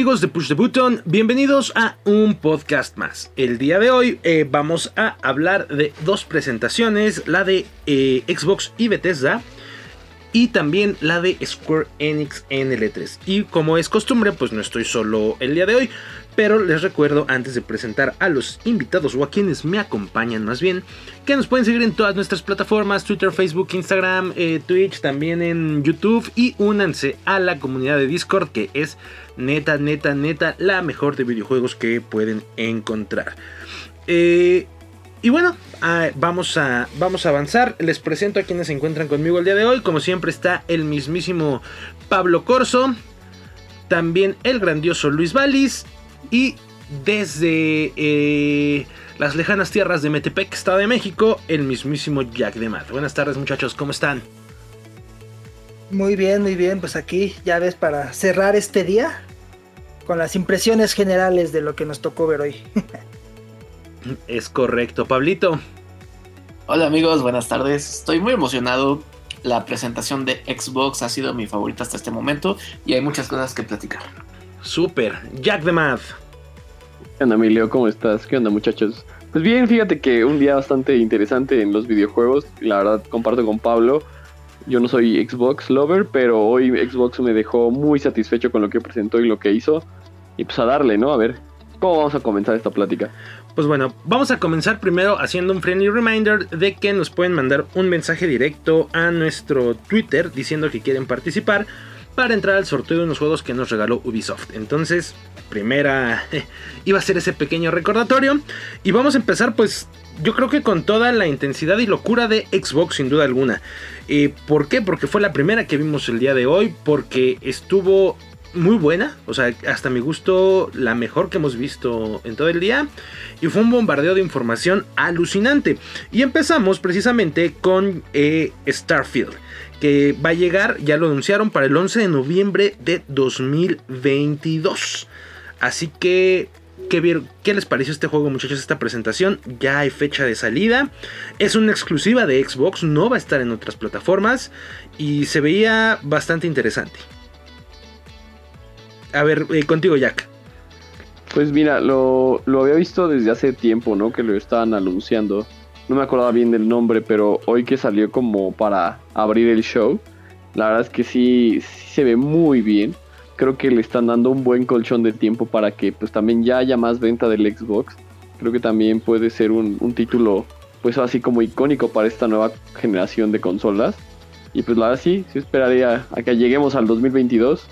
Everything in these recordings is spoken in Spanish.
amigos de Push the Button? Bienvenidos a un podcast más. El día de hoy eh, vamos a hablar de dos presentaciones, la de eh, Xbox y Bethesda y también la de Square Enix en L3. Y como es costumbre, pues no estoy solo el día de hoy, pero les recuerdo antes de presentar a los invitados o a quienes me acompañan más bien, que nos pueden seguir en todas nuestras plataformas, Twitter, Facebook, Instagram, eh, Twitch, también en YouTube y únanse a la comunidad de Discord que es neta, neta, neta la mejor de videojuegos que pueden encontrar. Eh, y bueno, ah, vamos, a, vamos a avanzar. Les presento a quienes se encuentran conmigo el día de hoy. Como siempre está el mismísimo Pablo Corso. También el grandioso Luis Valis. Y desde eh, las lejanas tierras de Metepec, Estado de México, el mismísimo Jack de Mat. Buenas tardes muchachos, ¿cómo están? Muy bien, muy bien. Pues aquí ya ves para cerrar este día con las impresiones generales de lo que nos tocó ver hoy. Es correcto, Pablito. Hola amigos, buenas tardes. Estoy muy emocionado. La presentación de Xbox ha sido mi favorita hasta este momento y hay muchas cosas que platicar. Super, Jack the Math. ¿Qué onda, Emilio? ¿Cómo estás? ¿Qué onda, muchachos? Pues bien, fíjate que un día bastante interesante en los videojuegos. La verdad, comparto con Pablo. Yo no soy Xbox lover, pero hoy Xbox me dejó muy satisfecho con lo que presentó y lo que hizo. Y pues a darle, ¿no? A ver, ¿cómo vamos a comenzar esta plática? Pues bueno, vamos a comenzar primero haciendo un friendly reminder de que nos pueden mandar un mensaje directo a nuestro Twitter diciendo que quieren participar para entrar al sorteo de unos juegos que nos regaló Ubisoft. Entonces, primera iba a ser ese pequeño recordatorio y vamos a empezar pues yo creo que con toda la intensidad y locura de Xbox sin duda alguna. Eh, ¿Por qué? Porque fue la primera que vimos el día de hoy, porque estuvo muy buena, o sea, hasta mi gusto la mejor que hemos visto en todo el día. Y fue un bombardeo de información alucinante. Y empezamos precisamente con eh, Starfield, que va a llegar, ya lo anunciaron, para el 11 de noviembre de 2022. Así que ¿Qué, ¿Qué, les pareció este juego, muchachos? Esta presentación ya hay fecha de salida. Es una exclusiva de Xbox, no va a estar en otras plataformas. Y se veía bastante interesante. A ver, eh, contigo, Jack. Pues mira, lo, lo, había visto desde hace tiempo, ¿no? Que lo estaban anunciando. No me acordaba bien del nombre, pero hoy que salió como para abrir el show, la verdad es que sí, se ve muy bien. Creo que le están dando un buen colchón de tiempo para que pues también ya haya más venta del Xbox. Creo que también puede ser un, un título pues así como icónico para esta nueva generación de consolas. Y pues la verdad sí, sí esperaría a que lleguemos al 2022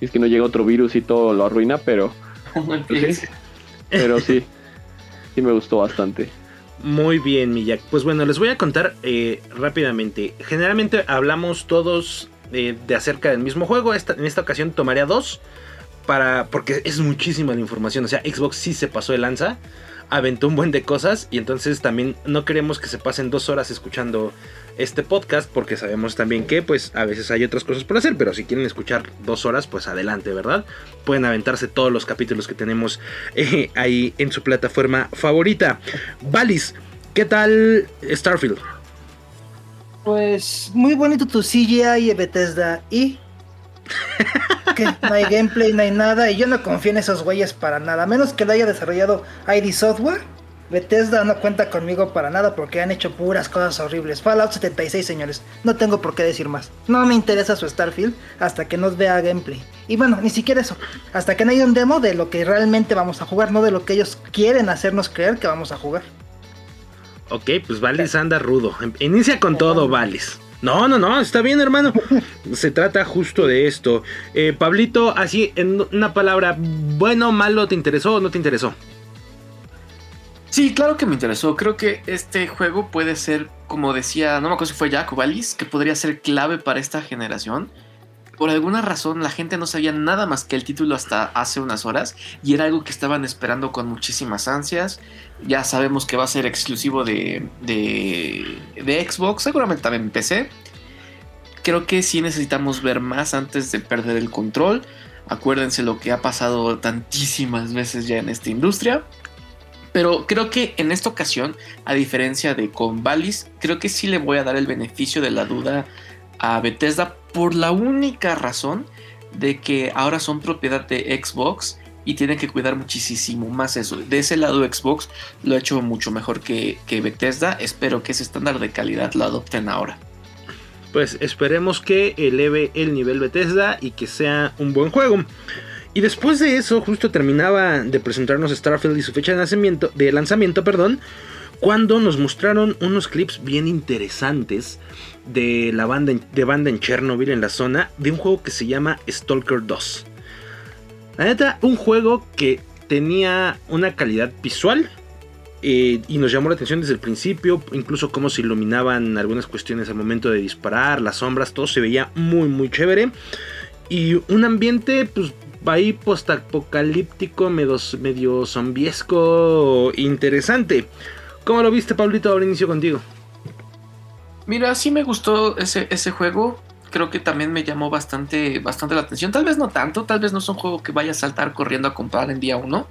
es que no llega otro virus y todo lo arruina, pero. Pues sí, pero sí, sí me gustó bastante. Muy bien, Jack. Pues bueno, les voy a contar eh, rápidamente. Generalmente hablamos todos eh, de acerca del mismo juego. Esta, en esta ocasión tomaría dos. Para, porque es muchísima la información. O sea, Xbox sí se pasó de lanza. Aventó un buen de cosas. Y entonces también no queremos que se pasen dos horas escuchando este podcast porque sabemos también que pues a veces hay otras cosas por hacer, pero si quieren escuchar dos horas pues adelante, ¿verdad? Pueden aventarse todos los capítulos que tenemos eh, ahí en su plataforma favorita. Valis, ¿qué tal Starfield? Pues muy bonito tu CGI y Bethesda y que no hay gameplay, no hay nada y yo no confío en esos güeyes para nada, a menos que lo haya desarrollado ID Software Bethesda no cuenta conmigo para nada porque han hecho puras cosas horribles. Fallout 76, señores. No tengo por qué decir más. No me interesa su Starfield hasta que nos vea gameplay. Y bueno, ni siquiera eso. Hasta que no haya un demo de lo que realmente vamos a jugar, no de lo que ellos quieren hacernos creer que vamos a jugar. Ok, pues Valis anda rudo. Inicia con todo, Valis. No, no, no, está bien, hermano. Se trata justo de esto. Eh, Pablito, así en una palabra, bueno, malo, ¿te interesó o no te interesó? Sí, claro que me interesó. Creo que este juego puede ser, como decía, no me acuerdo si fue Jack o Valis, que podría ser clave para esta generación. Por alguna razón la gente no sabía nada más que el título hasta hace unas horas y era algo que estaban esperando con muchísimas ansias. Ya sabemos que va a ser exclusivo de, de, Xbox, seguramente también PC. Creo que sí necesitamos ver más antes de perder el control. Acuérdense lo que ha pasado tantísimas veces ya en esta industria. Pero creo que en esta ocasión, a diferencia de con Valis, creo que sí le voy a dar el beneficio de la duda a Bethesda por la única razón de que ahora son propiedad de Xbox y tienen que cuidar muchísimo más eso. De ese lado Xbox lo ha hecho mucho mejor que, que Bethesda. Espero que ese estándar de calidad lo adopten ahora. Pues esperemos que eleve el nivel Bethesda y que sea un buen juego. Y después de eso, justo terminaba de presentarnos Starfield y su fecha de lanzamiento, de lanzamiento perdón, cuando nos mostraron unos clips bien interesantes de la banda, de banda en Chernobyl en la zona de un juego que se llama Stalker 2. La neta, un juego que tenía una calidad visual eh, y nos llamó la atención desde el principio, incluso cómo se iluminaban algunas cuestiones al momento de disparar, las sombras, todo se veía muy muy chévere. Y un ambiente pues ahí postapocalíptico, medio, medio zombiesco, interesante. ¿Cómo lo viste, Pablito? Ahora inicio contigo. Mira, sí me gustó ese, ese juego. Creo que también me llamó bastante, bastante la atención. Tal vez no tanto, tal vez no es un juego que vaya a saltar corriendo a comprar en día uno.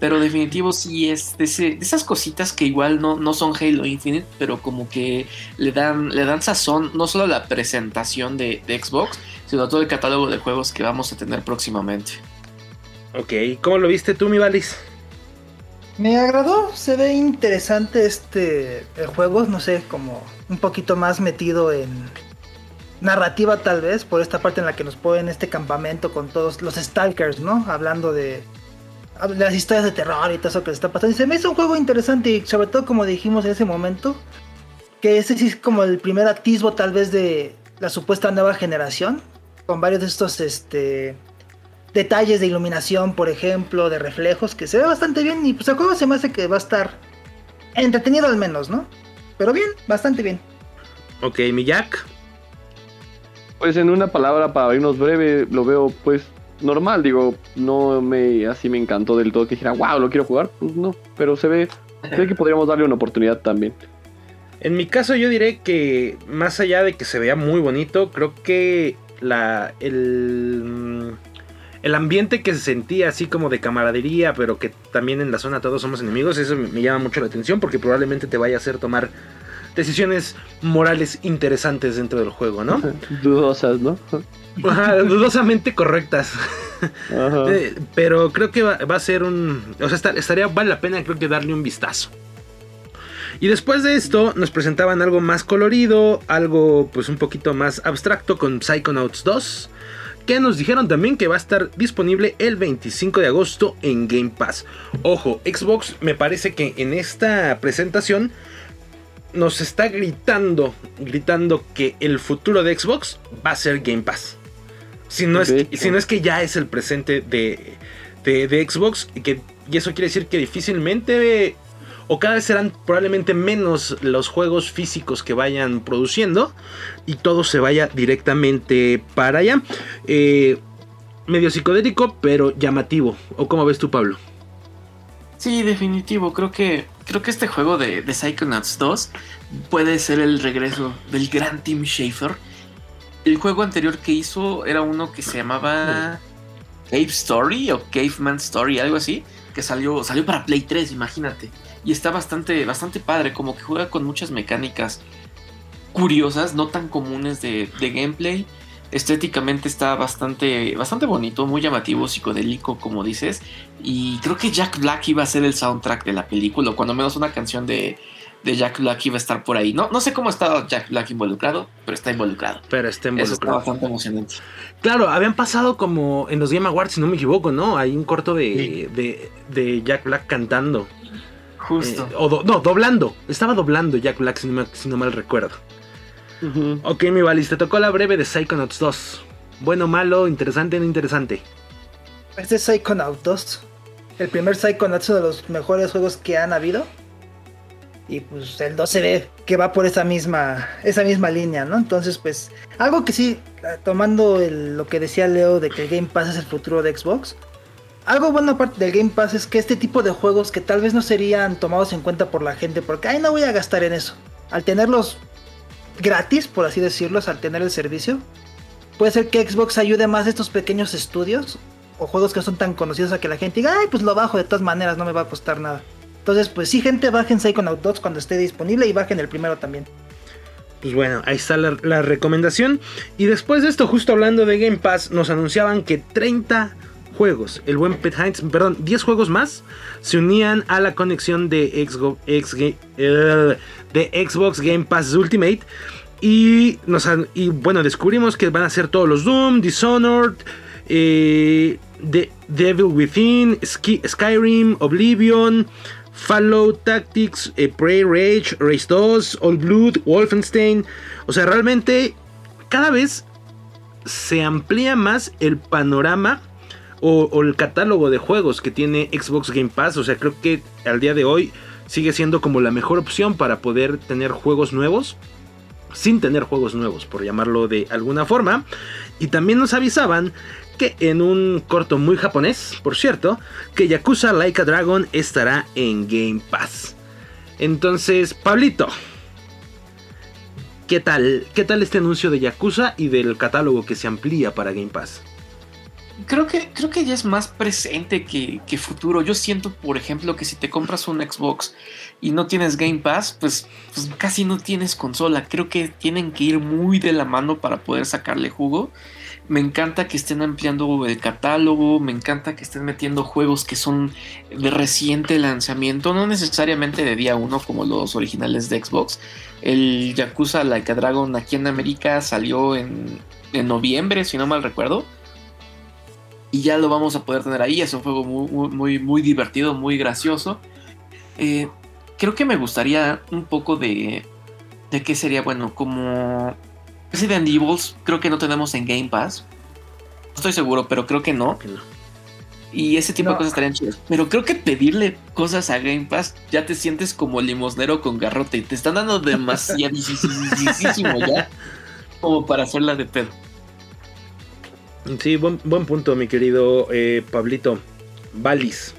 Pero definitivo sí es de, esas cositas que igual no, no son Halo Infinite, pero como que le dan, le dan sazón, no solo a la presentación de, de Xbox, sino a todo el catálogo de juegos que vamos a tener próximamente. Ok, ¿cómo lo viste tú, mi Valis? Me agradó, se ve interesante este el juego, no sé, como un poquito más metido en narrativa tal vez, por esta parte en la que nos ponen este campamento con todos los stalkers, ¿no? Hablando de las historias de terror y todo eso que se está pasando. Y se me hizo un juego interesante y sobre todo como dijimos en ese momento, que ese sí es como el primer atisbo tal vez de la supuesta nueva generación, con varios de estos este, detalles de iluminación, por ejemplo, de reflejos, que se ve bastante bien y pues el juego se me hace que va a estar entretenido al menos, ¿no? Pero bien, bastante bien. Ok, mi Jack. Pues en una palabra para irnos breve, lo veo pues normal, digo, no me así me encantó del todo que dijera, wow, lo quiero jugar, pues no, pero se ve, se que podríamos darle una oportunidad también. En mi caso yo diré que más allá de que se vea muy bonito, creo que la el el ambiente que se sentía así como de camaradería, pero que también en la zona todos somos enemigos, eso me llama mucho la atención porque probablemente te vaya a hacer tomar decisiones morales interesantes dentro del juego, ¿no? Dudosas, ¿no? dudosamente correctas. Eh, pero creo que va, a ser un. O sea, estaría, vale la pena, creo que darle un vistazo. Y después de esto, nos presentaban algo más colorido, algo pues un poquito más abstracto con Psychonauts 2. Que nos dijeron también que va a estar disponible el 25 de agosto en Game Pass. Ojo, Xbox me parece que en esta presentación nos está gritando, gritando que el futuro de Xbox va a ser Game Pass. Si no, es, que, si no es que ya es el presente de, de, Xbox, y, que, y eso quiere decir que difícilmente o cada vez serán probablemente menos los juegos físicos que vayan produciendo y todo se vaya directamente para allá. Eh, medio psicodélico, pero llamativo. ¿O cómo ves tú, Pablo? Sí, definitivo. Creo que, creo que este juego de, Psychonauts 2 puede ser el regreso del gran Tim Schafer el juego anterior que hizo era uno que se llamaba Cave Story o Caveman Story, algo así, que salió, salió para Play 3, imagínate. Y está bastante, bastante padre, como que juega con muchas mecánicas curiosas, no tan comunes de, gameplay. Estéticamente está bastante, bastante bonito, muy llamativo, psicodélico, como dices. Y creo que Jack Black iba a ser el soundtrack de la película, o cuando menos una canción de, de Jack Black iba a estar por ahí. No, no sé cómo está Jack Black involucrado, pero está involucrado. Pero está involucrado. Eso está bastante emocionante. Claro, habían pasado como en los Game Awards, si no me equivoco, ¿no? Hay un corto de, de, Jack Black cantando. Justo. Eh, o no, doblando. Estaba doblando Jack Black, si no, mal recuerdo. Ok, mi Valis, te tocó la breve de Psychonauts 2. Bueno, malo, interesante, no interesante. Este es Psychonauts 2. El primer Psychonauts de los mejores juegos que han habido. Y pues el 2 se ve que va por esa misma, esa misma línea, ¿no? Entonces, pues, algo que sí, tomando lo que decía Leo de que el Game Pass es el futuro de Xbox. Algo bueno aparte del Game Pass es que este tipo de juegos que tal vez no serían tomados en cuenta por la gente, porque ay no voy a gastar en eso. Al tenerlos gratis, por así decirlo, al tener el servicio, puede ser que Xbox ayude más a estos pequeños estudios o juegos que son tan conocidos a que la gente diga, ay, pues lo bajo de todas maneras, no me va a costar nada. Entonces, pues sí, gente, bajen Psychonaut 2 cuando esté disponible y bajen el primero también. Pues bueno, ahí está la recomendación. Y después de esto, justo hablando de Game Pass, nos anunciaban que 30 juegos, el buen Pet Hines, perdón, 10 juegos más se unían a la conexión de, Xgo- X- eh, de Xbox Game Pass Ultimate. Y, nos y bueno, descubrimos que van a ser todos los Doom, Dishonored, eh, The Devil Within, Skyrim, Oblivion, Fallout Tactics, eh, Prey Rage, Race 2, All Blood, Wolfenstein. O sea, realmente cada vez se amplía más el panorama o, el catálogo de juegos que tiene Xbox Game Pass. O sea, creo que al día de hoy sigue siendo como la mejor opción para poder tener juegos nuevos. Sin tener juegos nuevos, por llamarlo de alguna forma. Y también nos avisaban que en un corto muy japonés, por cierto, que Yakuza Like a Dragon estará en Game Pass. Entonces, Pablito, ¿qué tal? ¿Qué tal este anuncio de Yakuza y del catálogo que se amplía para Game Pass? Creo que, creo que ya es más presente que, futuro. Yo siento, por ejemplo, que si te compras un Xbox y no tienes Game Pass, pues, pues casi no tienes consola. Creo que tienen que ir muy de la mano para poder sacarle jugo. Me encanta que estén ampliando el catálogo, me encanta que estén metiendo juegos que son de reciente lanzamiento, no necesariamente de día uno como los originales de Xbox. El Yakuza Like a Dragon aquí en América salió en, en noviembre, si no mal recuerdo y ya lo vamos a poder tener ahí. Es un juego muy, muy, muy, divertido, muy gracioso. Eh, creo que me gustaría un poco de. ¿De qué sería? Bueno, como. Resident Evil, creo que no tenemos en Game Pass. No estoy seguro, pero creo que no. Que no. Y ese tipo No. de cosas estarían chidas. Pero creo que pedirle cosas a Game Pass ya te sientes como limosnero con garrote. Te están dando demasiadísimo ya como para hacerla de pedo. Sí, buen, punto, mi querido eh, Pablito. Valis,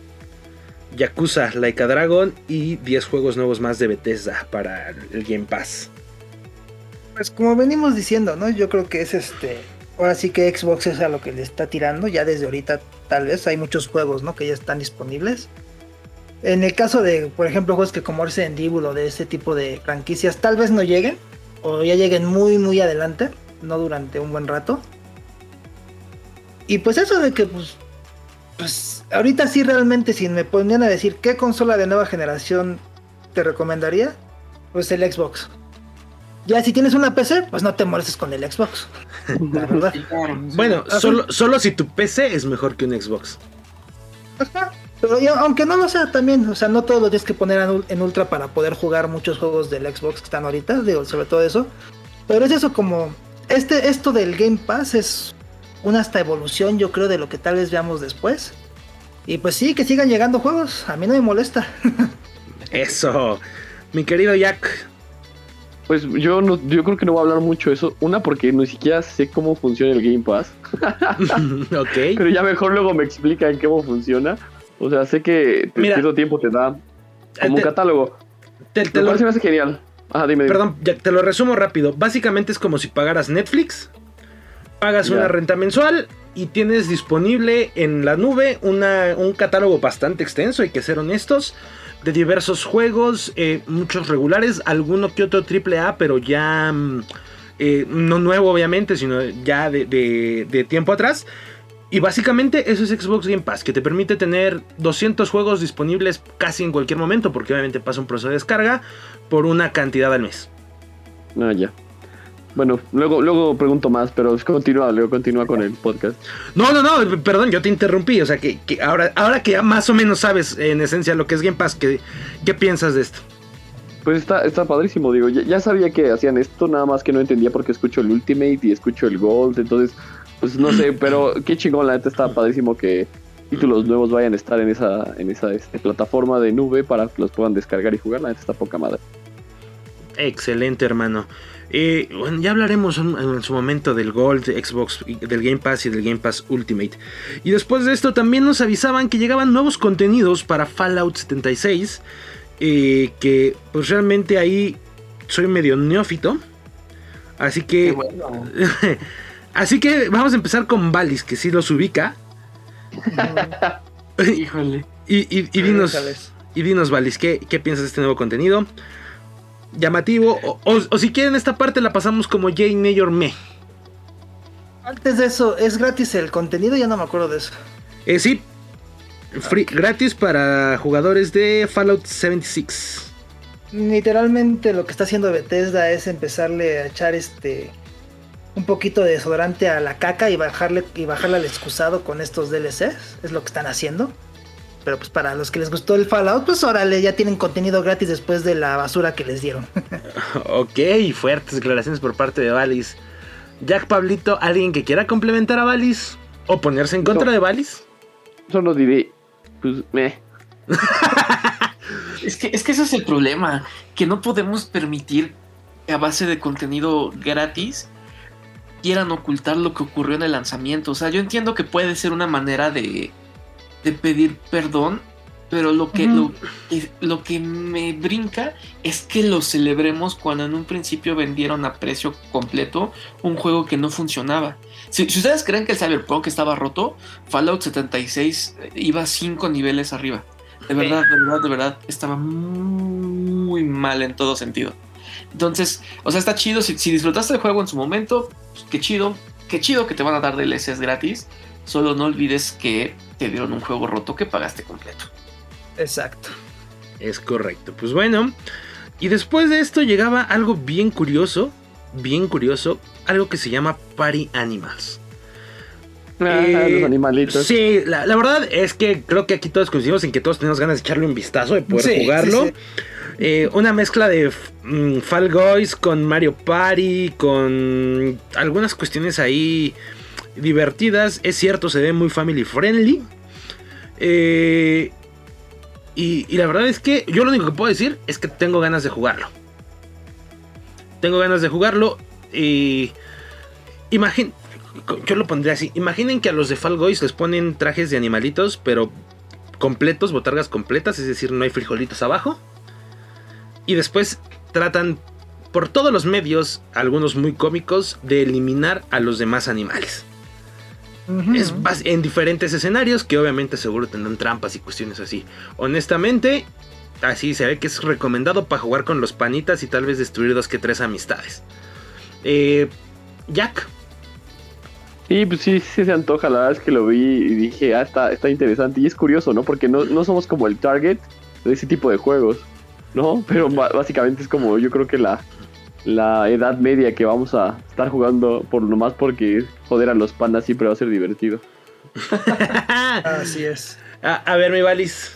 Yakuza, Like a Dragon y 10 juegos nuevos más de Bethesda para el Game Pass. Pues como venimos diciendo, ¿no? Yo creo que es este. Ahora sí que Xbox es a lo que le está tirando. Ya desde ahorita, tal vez, hay muchos juegos, ¿no? Que ya están disponibles. En el caso de, por ejemplo, juegos que como Resident Evil de este tipo de franquicias, tal vez no lleguen. O ya lleguen muy, muy adelante. No durante un buen rato. Y pues eso de que, pues. Pues ahorita sí realmente, si me ponían a decir qué consola de nueva generación te recomendaría, pues el Xbox. Ya si tienes una PC, pues no te molestes con el Xbox. La verdad. Bueno, solo, solo si tu PC es mejor que un Xbox. Ajá. Pero ya, aunque no lo sea también, o sea, no todos lo tienes que poner en ultra para poder jugar muchos juegos del Xbox que están ahorita, digo, sobre todo eso. Pero es eso como, este, esto del Game Pass es una hasta evolución, yo creo, de lo que tal vez veamos después. Y pues sí, que sigan llegando juegos, a mí no me molesta. Eso. Mi querido Jack. Pues yo no, yo creo que no voy a hablar mucho de eso. Una, porque ni siquiera sé cómo funciona el Game Pass. ok. Pero ya mejor luego me explican cómo funciona. O sea, sé que te Mira. cierto tiempo te da como un Te- catálogo. Te, te Me lo, parece me hace genial. Ajá, dime, dime. perdón, Jack, te lo resumo rápido. Básicamente es como si pagaras Netflix, pagas una renta mensual y tienes disponible en la nube una- un catálogo bastante extenso, hay que ser honestos, de diversos juegos, eh, muchos regulares, alguno que otro triple A, pero ya mm, eh, no nuevo obviamente, sino ya de, de- de tiempo atrás. Y básicamente eso es Xbox Game Pass, que te permite tener 200 juegos disponibles casi en cualquier momento, porque obviamente pasa un proceso de descarga por una cantidad al mes. Ah, ya. Bueno, luego, luego pregunto más, pero continúa, luego continúa con el podcast. No, no, no, perdón, yo te interrumpí. O sea, que, que ahora, ahora que ya más o menos sabes en esencia lo que es Game Pass, ¿qué, qué piensas de esto? Pues está, está padrísimo, digo, ya, ya sabía que hacían esto, nada más que no entendía porque escucho el Ultimate y escucho el Gold, entonces, pues no sé, pero qué chingón, la neta está padrísimo que títulos nuevos vayan a estar en esa, en esa este, plataforma de nube para que los puedan descargar y jugar, la neta está poca madre. Excelente, hermano. Eh, bueno, ya hablaremos en, en su momento del Gold, de Xbox, y- del Game Pass y del Game Pass Ultimate. Y después de esto también nos avisaban que llegaban nuevos contenidos para Fallout 76. eh, que pues realmente ahí soy medio neófito. Así que... bueno. Así que vamos a empezar con Valis, que sí los ubica. Híjole. Y, y- y dinos, y dinos, Valis, ¿qué, qué piensas de este nuevo contenido? Llamativo. O, o- o si quieren esta parte la pasamos como Jane Mayor Me. Antes de eso, ¿es gratis el contenido? Ya no me acuerdo de eso. Eh, sí, free- gratis para jugadores de Fallout 76. Literalmente lo que está haciendo Bethesda es empezarle a echar este un poquito de desodorante a la caca y bajarle y bajarle al excusado con estos DLCs, es lo que están haciendo. Pero pues para los que les gustó el Fallout, pues órale, ya tienen contenido gratis después de la basura que les dieron. Ok, fuertes declaraciones por parte de Valis. Jack Pablito, ¿alguien que quiera complementar a Valis? ¿O ponerse en contra No. de Valis? Solo diré, pues, me. Es que, es que ese es el problema, que no podemos permitir que a base de contenido gratis quieran ocultar lo que ocurrió en el lanzamiento. O sea, yo entiendo que puede ser una manera de, de pedir perdón, pero lo que, lo, lo que me brinca es que lo celebremos cuando en un principio vendieron a precio completo un juego que no funcionaba. Si, si ustedes creen que el Cyberpunk estaba roto, Fallout 76 iba 5 niveles arriba. De verdad, de verdad, de verdad, estaba muy mal en todo sentido. Entonces, o sea, está chido. Si, si disfrutaste el juego en su momento, pues, qué chido. Qué chido que te van a dar DLCs gratis. Solo no olvides que te dieron un juego roto que pagaste completo. Exacto. Es correcto. Pues bueno. Y después de esto llegaba algo bien curioso. Bien curioso. Algo que se llama Party Animals. Ah, Eh, los animalitos. Sí, la, la verdad es que creo que aquí todos coincidimos en que todos tenemos ganas de echarle un vistazo, de poder Sí, jugarlo. sí, sí. Eh, una mezcla de mm, Fall Guys con Mario Party, con algunas cuestiones ahí divertidas. Es cierto, se ve muy family friendly. Eh, y, la verdad es que yo lo único que puedo decir es que tengo ganas de jugarlo. Tengo ganas de jugarlo. Y imagín, yo lo pondría así. Imaginen que a los de Fall Guys les ponen trajes de animalitos, pero completos, botargas completas, es decir, no hay frijolitos abajo. Y después tratan por todos los medios, algunos muy cómicos, de eliminar a los demás animales. Es en diferentes escenarios que obviamente seguro tendrán trampas y cuestiones así. Honestamente, así se ve que es recomendado para jugar con los panitas y tal vez destruir dos que tres amistades. Eh, Jack, Sí, pues sí, sí se antoja. La verdad es que lo vi y dije, ah, está, está interesante. Y es curioso, ¿no? Porque no, no somos como el target de ese tipo de juegos, ¿no? Pero básicamente es como yo creo que la, la edad media que vamos a estar jugando por nomás porque joder a los pandas siempre va a ser divertido. Así es. a, a ver mi Valis.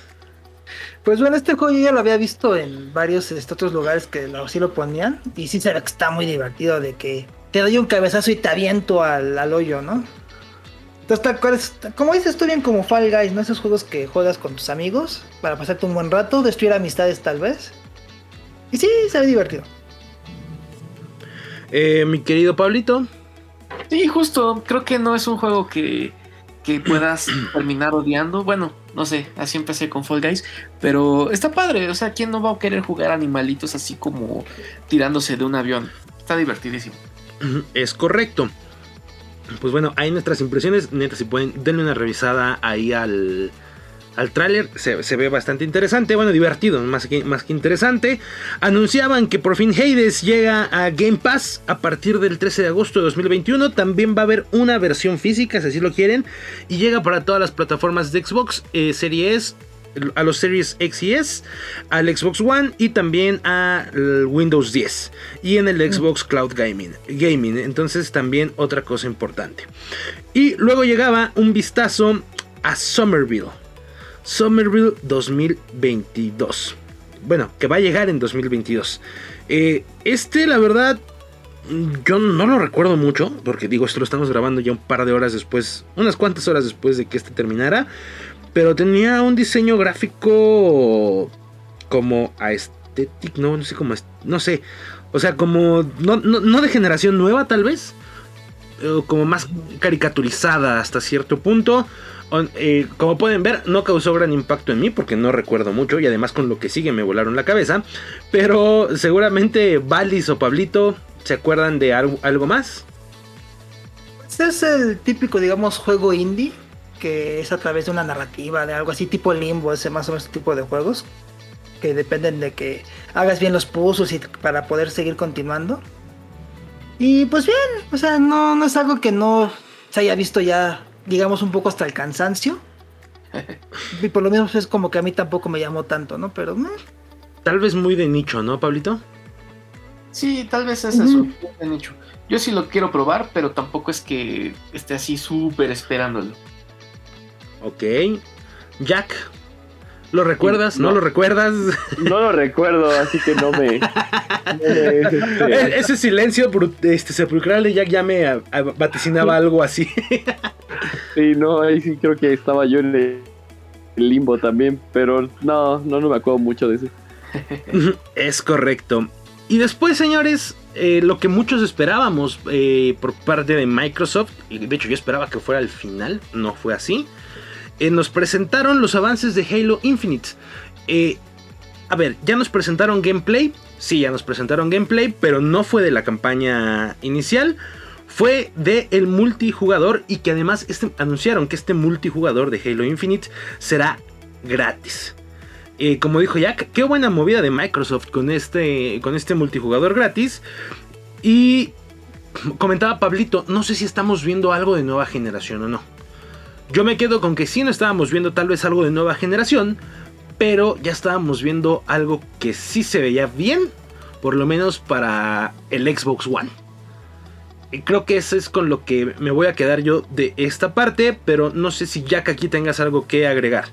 Pues bueno, este juego yo ya lo había visto en varios este, otros lugares que lo, sí lo ponían. Y sí se ve que está muy divertido de que te doy un cabezazo y te aviento al, al hoyo, ¿no? Entonces, tal cual es- como dices tú bien como Fall Guys, ¿no? Esos juegos que juegas con tus amigos para pasarte un buen rato, destruir amistades tal vez. Y sí, se ve divertido. Eh, mi querido Pablito. Sí, justo. Creo que no es un juego que, que puedas terminar odiando. Bueno, no sé, así empecé con Fall Guys. Pero está padre. O sea, ¿quién no va a querer jugar animalitos así como tirándose de un avión? Está divertidísimo. Es correcto. Pues bueno, ahí nuestras impresiones. Neta, si pueden, denle una revisada ahí al, al tráiler. Se, se ve bastante interesante. Bueno, divertido, más que, más que interesante. Anunciaban que por fin Hades llega a Game Pass a partir del 13 de agosto de 2021. También va a haber una versión física, si así lo quieren. Y llega para todas las plataformas de Xbox, eh, Series a los Series X y S, al Xbox One y también a Windows 10 y en el Xbox Cloud Gaming. Gaming. Entonces también otra cosa importante. Y luego llegaba un vistazo a Somerville. Somerville 2022. Bueno, que va a llegar en 2022. Eh, este, la verdad, yo no lo recuerdo mucho, porque digo, esto lo estamos grabando ya un par de horas después, unas cuantas horas después de que este terminara. Pero tenía un diseño gráfico como aesthetic, no, no sé cómo, no sé. O sea, como no, de generación nueva tal vez. eh, como más caricaturizada hasta cierto punto. Eh, como pueden ver, no causó gran impacto en mí porque no recuerdo mucho y además con lo que sigue me volaron la cabeza. Pero seguramente Valis o Pablito se acuerdan de algo, algo más. Este es el típico, digamos, juego indie, que es a través de una narrativa, de algo así tipo limbo, ese más o menos tipo de juegos. que dependen de que hagas bien los puzzles y para poder seguir continuando. Y pues bien, o sea, no, no es algo que no se haya visto ya, digamos, un poco hasta el cansancio. y por lo menos es como que a mí tampoco me llamó tanto, ¿no? Pero... mm, Tal vez muy de nicho, ¿no, Pablito? Sí, tal vez es eso. bien dicho. Yo sí lo quiero probar, pero tampoco es que esté así súper esperándolo. Ok. Jack, ¿lo recuerdas? ¿No, No. lo recuerdas? No lo recuerdo, así que no me. no me- este, E- Ese silencio este, sepulcral de Jack ya me a- a- vaticinaba algo así. sí, no, ahí sí creo que estaba yo en el el limbo también, pero no, no, no me acuerdo mucho de eso. es correcto. Y después, señores, eh, lo que muchos esperábamos eh, por parte de Microsoft, y de hecho yo esperaba que fuera al final, no fue así, eh, nos presentaron los avances de Halo Infinite. Eh, a ver, ya nos presentaron gameplay, sí, ya nos presentaron gameplay, pero no fue de la campaña inicial, fue de el multijugador y que además este, anunciaron que este multijugador de Halo Infinite será gratis. Eh, como dijo Jack, qué buena movida de Microsoft con este, con este multijugador gratis. Y comentaba Pablito, no sé si estamos viendo algo de nueva generación o no. Yo me quedo con que sí no estábamos viendo tal vez algo de nueva generación, pero ya estábamos viendo algo que sí se veía bien, por lo menos para el Xbox One. Y creo que eso es con lo que me voy a quedar yo de esta parte, pero no sé si Jack aquí tengas algo que agregar.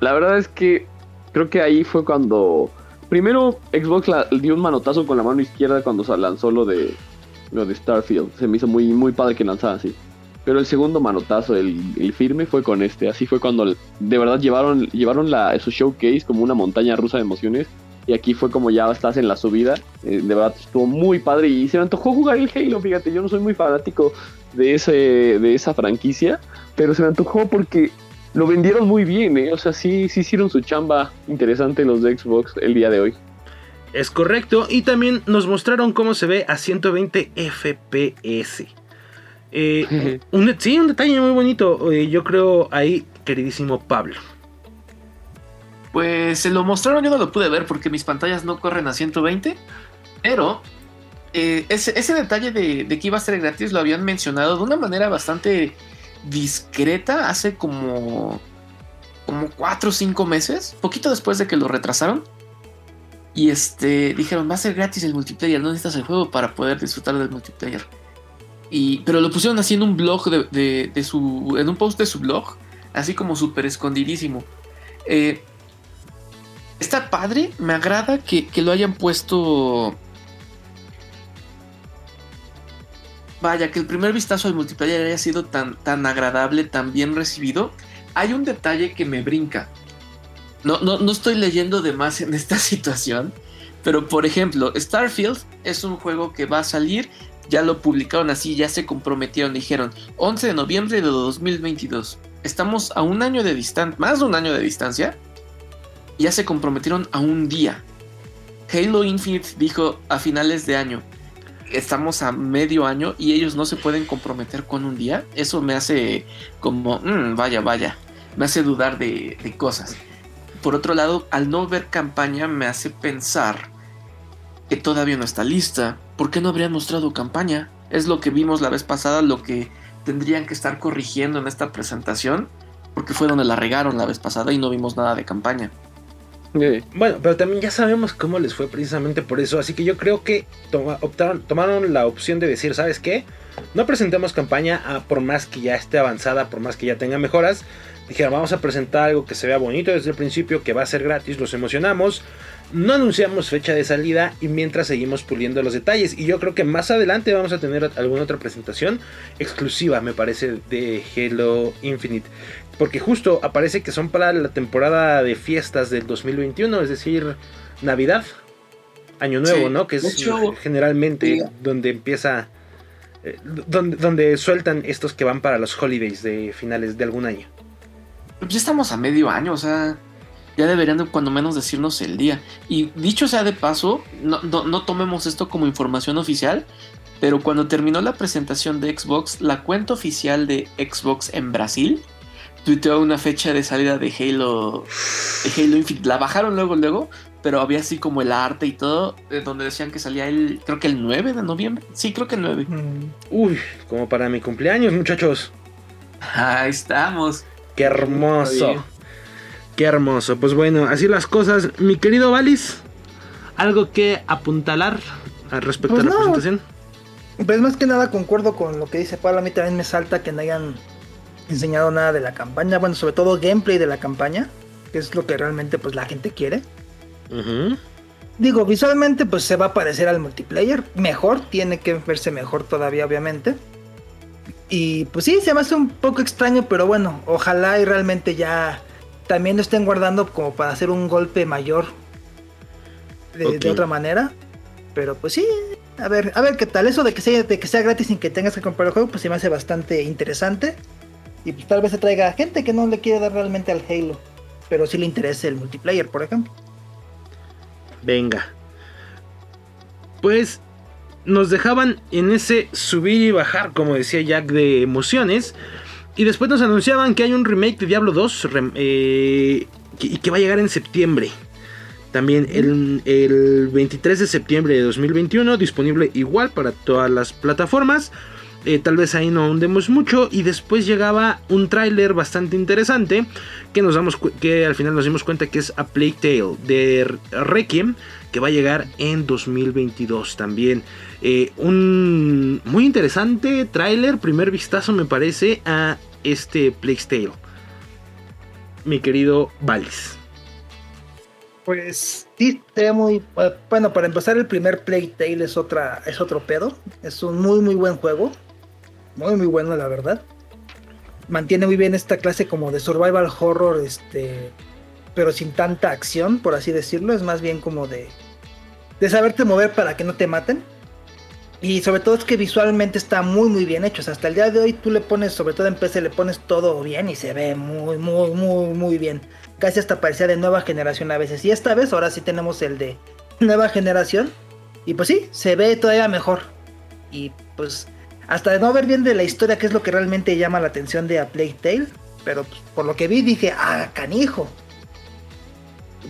La verdad es que creo que ahí fue cuando. Primero, Xbox la- dio un manotazo con la mano izquierda cuando se lanzó lo de lo de Starfield. Se me hizo muy, muy padre que lanzara así. Pero el segundo manotazo, el, firme, fue con este. Así fue cuando de verdad llevaron, llevaron su showcase como una montaña rusa de emociones. Y aquí fue como ya estás en la subida. Eh, de verdad estuvo muy padre. Y se me antojó jugar el Halo. Fíjate, yo no soy muy fanático de, ese, de esa franquicia. Pero se me antojó porque lo vendieron muy bien, ¿eh? O sea, sí, sí hicieron su chamba interesante los de Xbox el día de hoy. Es correcto. Y también nos mostraron cómo se ve a 120 FPS. Eh, un, sí, un detalle muy bonito. eh, yo creo ahí, queridísimo Pablo. Pues se lo mostraron, yo no lo pude ver porque mis pantallas no corren a 120. Pero eh, ese, ese detalle de, de que iba a ser gratis lo habían mencionado de una manera bastante discreta hace como, como 4 o 5 meses, poquito después de que lo retrasaron. Y este dijeron, va a ser gratis el multiplayer, no necesitas el juego para poder disfrutar del multiplayer. Y, pero lo pusieron así en un blog de, su. en un post de su blog, así como súper escondidísimo. Eh, está padre, me agrada que, que lo hayan puesto. Vaya, que el primer vistazo al multiplayer haya sido tan, tan agradable, tan bien recibido. Hay un detalle que me brinca. No, no, no estoy leyendo de más en esta situación. Pero por ejemplo, Starfield es un juego que va a salir. Ya lo publicaron así, ya se comprometieron. Dijeron 11 de noviembre de 2022. Estamos a un año de distancia, más de un año de distancia. Ya se comprometieron a un día. Halo Infinite dijo a finales de año. Estamos a medio año y ellos no se pueden comprometer con un día. Eso me hace como, "Mm, vaya, vaya. Me hace dudar de, de cosas. Por otro lado, al no ver campaña me hace pensar que todavía no está lista. ¿Por qué no habrían mostrado campaña? Es lo que vimos la vez pasada, lo que tendrían que estar corrigiendo en esta presentación, porque fue donde la regaron la vez pasada y no vimos nada de campaña. Eh, Bueno, pero también ya sabemos cómo les fue precisamente por eso. Así que yo creo que tomaron la opción de decir, ¿sabes qué? No presentemos campaña ah, por más que ya esté avanzada, por más que ya tenga mejoras. Dijeron, vamos a presentar algo que se vea bonito desde el principio, que va a ser gratis, los emocionamos. No anunciamos fecha de salida y mientras seguimos puliendo los detalles. Y yo creo que más adelante vamos a tener alguna otra presentación exclusiva, me parece, de Halo Infinite. Porque justo aparece que son para la temporada de fiestas del 2021, es decir, Navidad, Año Nuevo, Sí, ¿no? Que es generalmente sí. donde empieza, eh, donde, donde sueltan estos que van para los holidays de finales de algún año. Pues ya estamos a medio año, o sea, ya deberían de cuando menos decirnos el día. Y dicho sea de paso, no, no, no tomemos esto como información oficial, pero cuando terminó la presentación de Xbox, la cuenta oficial de Xbox en Brasil tuiteó una fecha de salida de Halo, de Halo Infinite. La bajaron luego, luego, pero había así como el arte y todo, donde decían que salía el, creo que el 9 de noviembre. Sí, creo que el 9. Mm, Uy, como para mi cumpleaños, muchachos. Ahí estamos. Qué hermoso. Qué hermoso. Pues bueno, así las cosas. Mi querido Valis, ¿algo que apuntalar al respecto Pues a la no. presentación? Pues más que nada concuerdo con lo que dice Pablo. A mí también me salta que no hayan enseñado nada de la campaña. Bueno, sobre todo gameplay de la campaña, que es lo que realmente pues la gente quiere. Digo, visualmente pues se va a parecer al multiplayer. Mejor, tiene que verse mejor todavía, obviamente. Y pues sí, se me hace un poco extraño, pero bueno, ojalá y realmente ya también lo estén guardando como para hacer un golpe mayor de, otra manera. Pero pues sí, a ver, a ver qué tal. Eso de que sea, de que sea gratis sin que tengas que comprar el juego, pues se me hace bastante interesante. Y pues tal vez se traiga gente que no le quiere dar realmente al Halo. Pero sí le interese el multiplayer, por ejemplo. Venga. Pues nos dejaban en ese subir y bajar, como decía Jack, de emociones. Y después nos anunciaban que hay un remake de Diablo 2 rem- eh, que- y que va a llegar en septiembre. También el, el 23 de septiembre de 2021, disponible igual para todas las plataformas. Eh, tal vez ahí no ahondemos mucho. Y después llegaba un tráiler bastante interesante. Que, nos damos que al final nos dimos cuenta que es A Plague Tale de Requiem. Que va a llegar en 2022 también. Eh, un muy interesante tráiler. Primer vistazo me parece a este Plague. Mi querido Valis. Pues sí, muy eh, bueno. Para empezar, el primer Plague Tale es otra, es otro pedo. Es un muy muy buen juego, muy muy bueno la verdad. Mantiene muy bien esta clase como de survival horror, este, pero sin tanta acción, por así decirlo. Es más bien como de de saberte mover para que no te maten. Y sobre todo es que visualmente está muy muy bien hecho. Hasta el día de hoy tú le pones, sobre todo en PC, le pones todo bien y se ve muy muy muy muy bien casi hasta parecía de nueva generación a veces. Y esta vez, ahora sí tenemos el de nueva generación. Y pues sí, se ve todavía mejor. Y pues, hasta de no ver bien de la historia, que es lo que realmente llama la atención de A Plague. Pero pues, por lo que vi, dije, ah, canijo.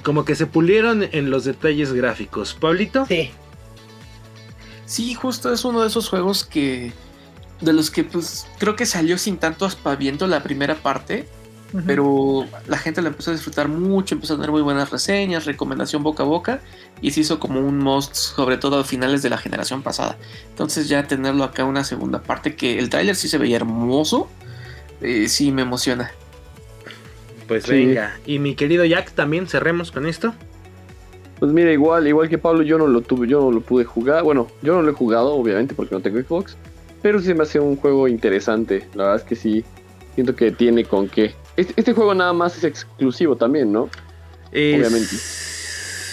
Como que se pulieron en los detalles gráficos. Pablito. Sí, Sí, justo es uno de esos juegos que. De los que, pues, creo que salió sin tanto aspaviento la primera parte. Pero la gente lo empezó a disfrutar mucho, empezó a tener muy buenas reseñas, recomendación boca a boca. Y se hizo como un must, sobre todo a finales de la generación pasada. Entonces, ya tenerlo acá una segunda parte, que el tráiler sí se veía hermoso. eh, sí, me emociona. Pues Sí. venga. Y mi querido Jack, también cerremos con esto. Pues mira, igual, igual que Pablo, yo no lo tuve, yo no lo pude jugar. Bueno, yo no lo he jugado, obviamente, porque no tengo Xbox. Pero sí me hace un juego interesante. La verdad es que sí. Siento que tiene con qué. Este, este juego nada más es exclusivo también, ¿no? Es- Obviamente.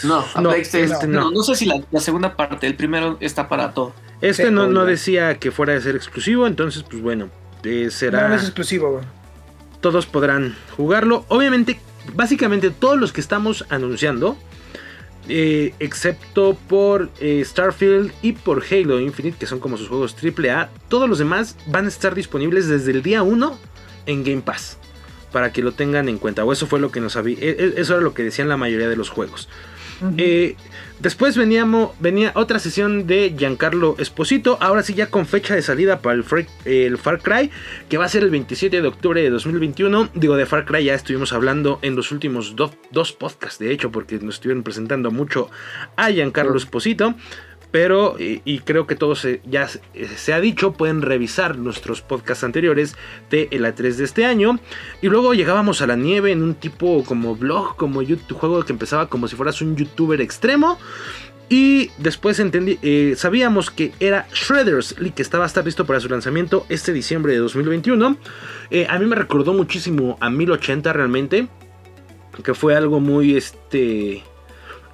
No, a No, este no. no. no sé si la, la segunda parte, el primero está para todo. Este Sí, no, no decía que fuera de ser exclusivo, entonces pues bueno, eh, no, será... no es exclusivo, güey. Todos podrán jugarlo. Obviamente, básicamente todos los que estamos anunciando, eh, excepto por eh, Starfield y por Halo Infinite, que son como sus juegos AAA, todos los demás van a estar disponibles desde el día 1 en Game Pass. Para que lo tengan en cuenta. O eso fue lo que nos había. e- e- Eso era lo que decían la mayoría de los juegos. Eh, después veníamos, venía otra sesión de Giancarlo Esposito, ahora sí ya con fecha de salida para el, Far- el Far Cry, que va a ser el 27 de octubre de 2021. Digo, de Far Cry ya estuvimos hablando en los últimos do- dos podcasts, de hecho, porque nos estuvieron presentando mucho a Giancarlo Esposito. Pero, y, creo que todo se, ya se, se ha dicho, pueden revisar nuestros podcasts anteriores de el A3 de este año. Y luego llegábamos a la nieve en un tipo como blog, como YouTube, juego que empezaba como si fueras un youtuber extremo. Y después entendí, eh, sabíamos que era Shredders que estaba a estar listo para su lanzamiento este diciembre de 2021. Eh, a mí me recordó muchísimo a 1080 realmente. Que fue algo muy este.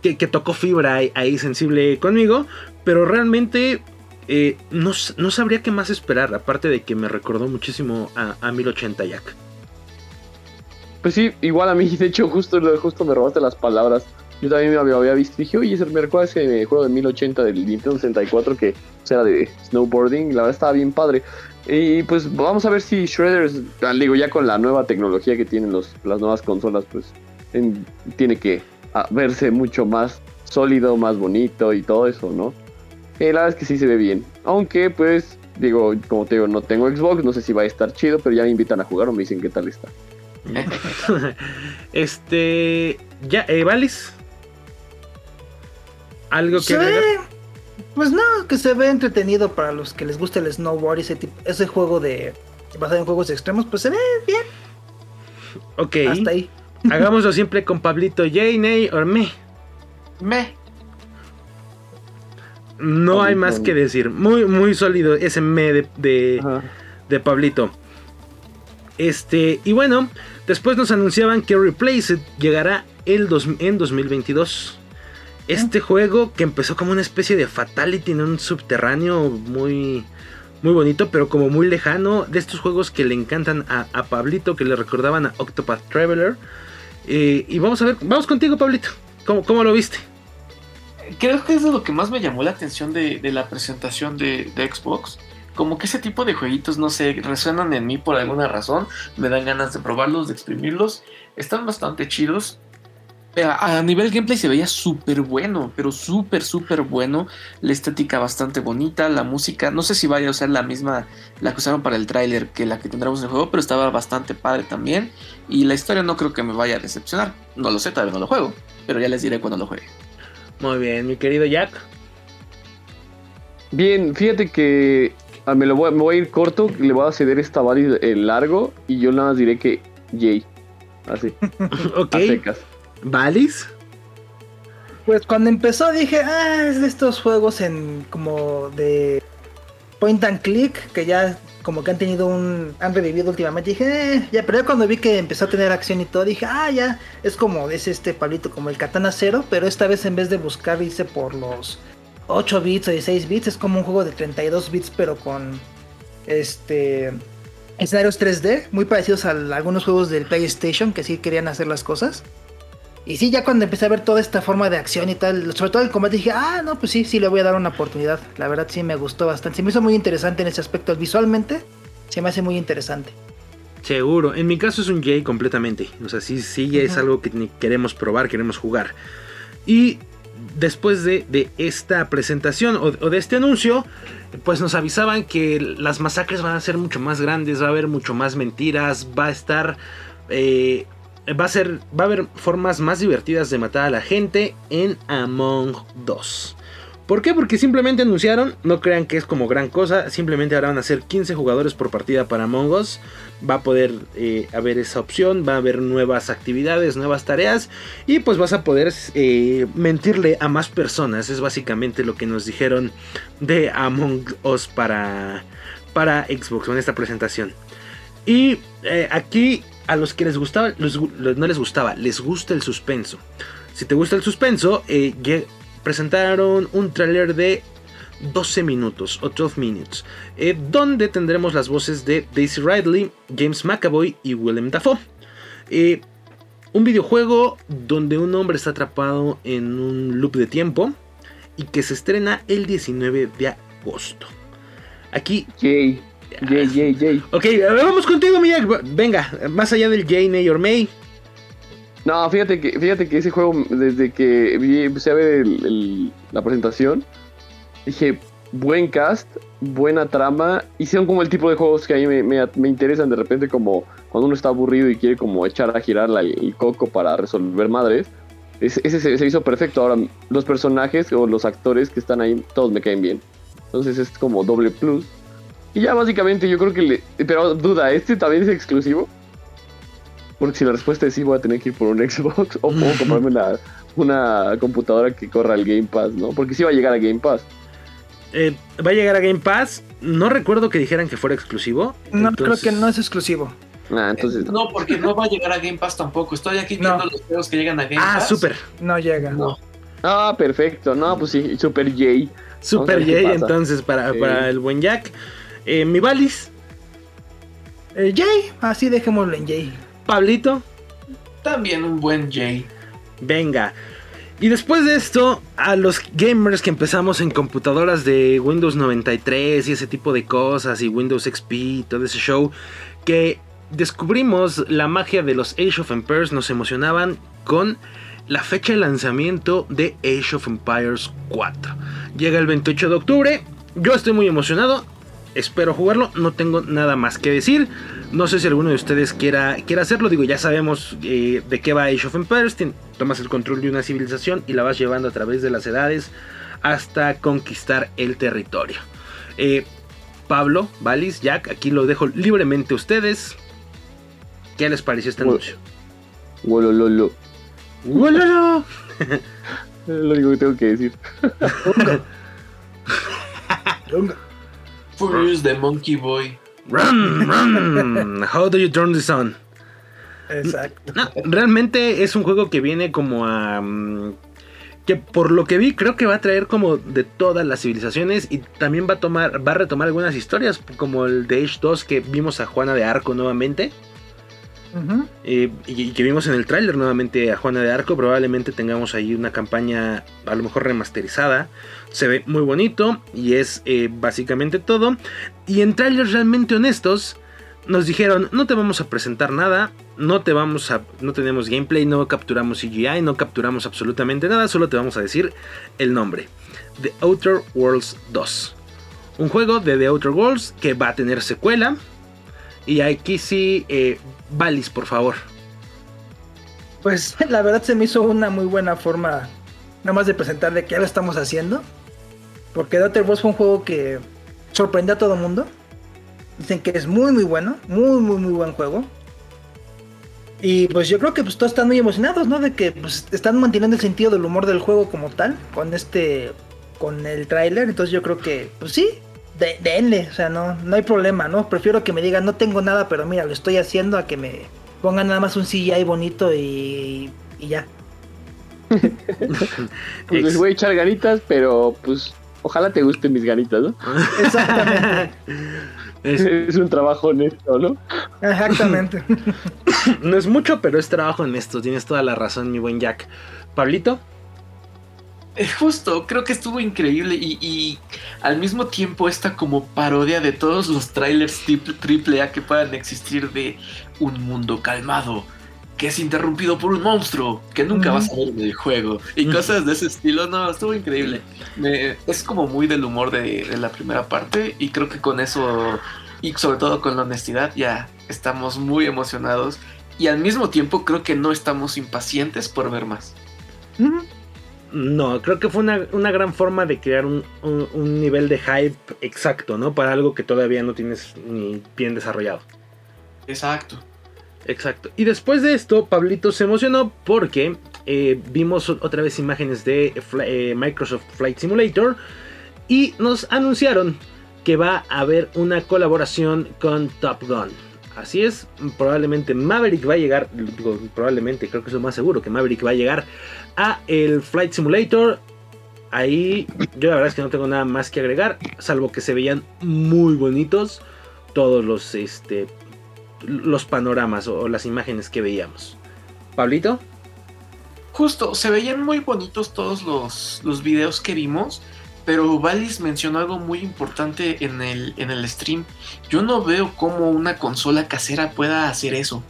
Que, tocó fibra ahí, sensible conmigo. Pero realmente eh, no, no sabría qué más esperar. Aparte de que me recordó muchísimo a, a 1080 Jack. Pues sí, igual a mí, de hecho, justo, justo me robaste las palabras. Yo también lo había visto y dije, oye, me recuerda ese juego de 1080 del Nintendo 64 que era de snowboarding. La verdad estaba bien padre. Y pues vamos a ver si Shredder, digo, ya con la nueva tecnología que tienen los, las nuevas consolas, pues tiene que ah, verse mucho más sólido, más bonito y todo eso, ¿no? Eh, la verdad es que sí se ve bien. Aunque, pues, digo, como te digo, no tengo Xbox, no sé si va a estar chido, pero ya me invitan a jugar o me dicen qué tal está. este. Ya, eh, ¿Valis? ¿Algo que Pues no, que se ve entretenido para los que les gusta el snowboard, ese tipo, ese juego de basado en juegos extremos, pues se ve bien. Ok. Hasta ahí. Hagámoslo siempre con Pablito, J, Ney o me. Me. No hay más que decir. Muy, muy sólido ese me de, de, Pablito. Este, y bueno, después nos anunciaban que Replace llegará el en 2022. Este juego que empezó como una especie de fatality en un subterráneo muy, muy bonito, pero como muy lejano. De estos juegos que le encantan a, Pablito, que le recordaban a Octopath Traveler. Eh, y vamos a ver, vamos contigo, Pablito. ¿Cómo, cómo lo viste? Creo que es de lo que más me llamó la atención de, la presentación de, de, Xbox. Como que ese tipo de jueguitos, no sé, resuenan en mí por alguna razón. Me dan ganas de probarlos, de exprimirlos. Están bastante chidos. A, nivel gameplay se veía súper bueno, pero súper, súper bueno. La estética bastante bonita, la música. No sé si vaya a usar la misma, la que usaron para el tráiler que la que tendremos en el juego, pero estaba bastante padre también. Y la historia no creo que me vaya a decepcionar. No lo sé, todavía no lo juego, pero ya les diré cuando lo juegue. Muy bien, mi querido Jack. Bien, fíjate que ah, me, lo voy, me voy a ir corto, le voy a ceder esta válida en largo y yo nada más diré que Jay. Así. ok. ¿Valis? Pues cuando empezó dije, ah, es de estos juegos en como de point and click que ya como que han tenido un han revivido últimamente. Dije, eh, ya, pero ya cuando vi que empezó a tener acción y todo, dije, ah, ya, es como es este palito como el Katana Zero, pero esta vez en vez de buscar irse por los 8 bits o 16 bits, es como un juego de 32 bits pero con este escenarios 3D, muy parecidos a algunos juegos del PlayStation que sí querían hacer las cosas. Y sí, ya cuando empecé a ver toda esta forma de acción y tal, sobre todo el combate, dije, ah, no, pues sí, sí le voy a dar una oportunidad. La verdad sí me gustó bastante. Se me hizo muy interesante en ese aspecto. Visualmente, se me hace muy interesante. Seguro, en mi caso es un Jay completamente. O sea, sí, sí es algo que queremos probar, queremos jugar. Y después de, esta presentación o, o, de este anuncio, pues nos avisaban que las masacres van a ser mucho más grandes, va a haber mucho más mentiras, va a estar eh, va a ser va a haber formas más divertidas de matar a la gente en Among 2. ¿Por qué? Porque simplemente anunciaron, no crean que es como gran cosa, simplemente ahora van a ser 15 jugadores por partida para Among Us. Va a poder eh, haber esa opción, va a haber nuevas actividades, nuevas tareas y pues vas a poder eh, mentirle a más personas. Es básicamente lo que nos dijeron de Among Us para, para Xbox en esta presentación. Y eh, aquí a los que les gustaba, no les gustaba, les gusta el suspenso. Si te gusta el suspenso, eh, presentaron un tráiler de 12 minutos o 12 minutes, eh, donde tendremos las voces de Daisy Ridley, James McAvoy y Willem Dafoe. Eh, un videojuego donde un hombre está atrapado en un loop de tiempo y que se estrena el 19 de agosto. Aquí Jay, Jay, Jay. Ok, vamos contigo, Miyak. Venga, más allá del Jay, Ney or May. No, fíjate que, fíjate que ese juego, desde que vi, empecé a ver la presentación, dije, buen cast, buena trama, y son como el tipo de juegos que a mí me, interesan de repente como cuando uno está aburrido y quiere como echar a girar el coco para resolver madres. Ese, se, hizo perfecto. Ahora, los personajes o los actores que están ahí, todos me caen bien. Entonces es como doble plus. Y ya básicamente yo creo que le... Pero duda, ¿este también es exclusivo? Porque si la respuesta es sí, voy a tener que ir por un Xbox o puedo comprarme una, computadora que corra el Game Pass, ¿no? Porque sí va a llegar a Game Pass. Eh, va a llegar a Game Pass. No recuerdo que dijeran que fuera exclusivo. No, creo que no es exclusivo. Ah, entonces... no, porque no va a llegar a Game Pass tampoco. Estoy aquí viendo los juegos que llegan a Game ah, Pass. Ah, súper. No llega. No. Ah, perfecto. No, pues sí, Super J. Super J, entonces, para, para el buen Jack. Eh, mi Valis. Eh, Jay, así dejémoslo en Jay. Pablito. También un buen Jay. Venga. Y después de esto, a los gamers que empezamos en computadoras de Windows 93 y ese tipo de cosas, y Windows XP y todo ese show, que descubrimos la magia de los Age of Empires, nos emocionaban con la fecha de lanzamiento de Age of Empires 4. Llega el 28 de octubre, yo estoy muy emocionado, espero jugarlo, no tengo nada más que decir. No sé si alguno de ustedes quiera, quiera hacerlo. Digo, ya sabemos eh, de qué va Age of Empires. tomas el control de una civilización y la vas llevando a través de las edades hasta conquistar el territorio. Eh, Pablo, Valis, Jack, aquí lo dejo libremente a ustedes. ¿Qué les pareció este anuncio? Wolololo. Wololo. es lo único que tengo que decir. Furious the Monkey Boy. Run, run. How do you turn this on? Exacto. No, realmente es un juego que viene como a. mm, que por lo que vi, creo que va a traer como de todas las civilizaciones. Y también va a tomar. Va a retomar algunas historias. Como el de Age 2 que vimos a Juana de Arco nuevamente. Eh, y, y que vimos en el tráiler nuevamente a Juana de Arco. Probablemente tengamos ahí una campaña a lo mejor remasterizada. Se ve muy bonito. Y es eh, básicamente todo. Y en trailers realmente honestos. Nos dijeron, no te vamos a presentar nada, no te vamos a, no tenemos gameplay, no capturamos CGI, no capturamos absolutamente nada, solo te vamos a decir el nombre. The Outer Worlds 2. Un juego de The Outer Worlds que va a tener secuela. Y aquí sí, eh, Valis, por favor. Pues la verdad se me hizo una muy buena forma nada más de presentar de que lo estamos haciendo. Porque Outer Worlds fue un juego que sorprendió a todo mundo. Dicen que es muy muy bueno, muy muy muy buen juego. Y pues yo creo que pues todos están muy emocionados, ¿no? De que pues, están manteniendo el sentido del humor del juego como tal con este con el tráiler, entonces yo creo que pues sí, de, denle, o sea, no no hay problema, ¿no? Prefiero que me digan, "No tengo nada, pero mira, lo estoy haciendo" a que me pongan nada más un CGI bonito y, y ya. Pues les voy a echar ganitas, pero pues ojalá te gusten mis ganitas, ¿no? Exactamente. Es- Es un trabajo honesto, ¿no? Exactamente. no es mucho, pero es trabajo en esto. Tienes toda la razón, mi buen Jack. Pablito. Eh, Justo, creo que estuvo increíble y, y al mismo tiempo esta como parodia de todos los trailers tip- triple A que puedan existir de un mundo calmado que es interrumpido por un monstruo que nunca va a salir del juego y cosas de ese estilo. No, estuvo increíble. Me- es como muy del humor de, de la primera parte y creo que con eso y sobre todo con la honestidad ya estamos muy emocionados y al mismo tiempo creo que no estamos impacientes por ver más. No, creo que fue una, una gran forma de crear un, un- un nivel de hype exacto, ¿no? Para algo que todavía no tienes ni bien desarrollado. Exacto. Exacto. Y después de esto, Pablito se emocionó porque eh, vimos otra vez imágenes de eh, Microsoft Flight Simulator y nos anunciaron que va a haber una colaboración con Top Gun. Así es, probablemente Maverick va a llegar, probablemente, creo que es lo más seguro, que Maverick va a llegar a el Flight Simulator. Ahí yo la verdad es que no tengo nada más que agregar, salvo que se veían muy bonitos todos los este los panoramas o, o las imágenes que veíamos. Pablito, Justo, se veían muy bonitos todos los, los videos que vimos, pero Valis mencionó algo muy importante en el, en el stream. Yo no veo cómo una consola casera pueda hacer eso.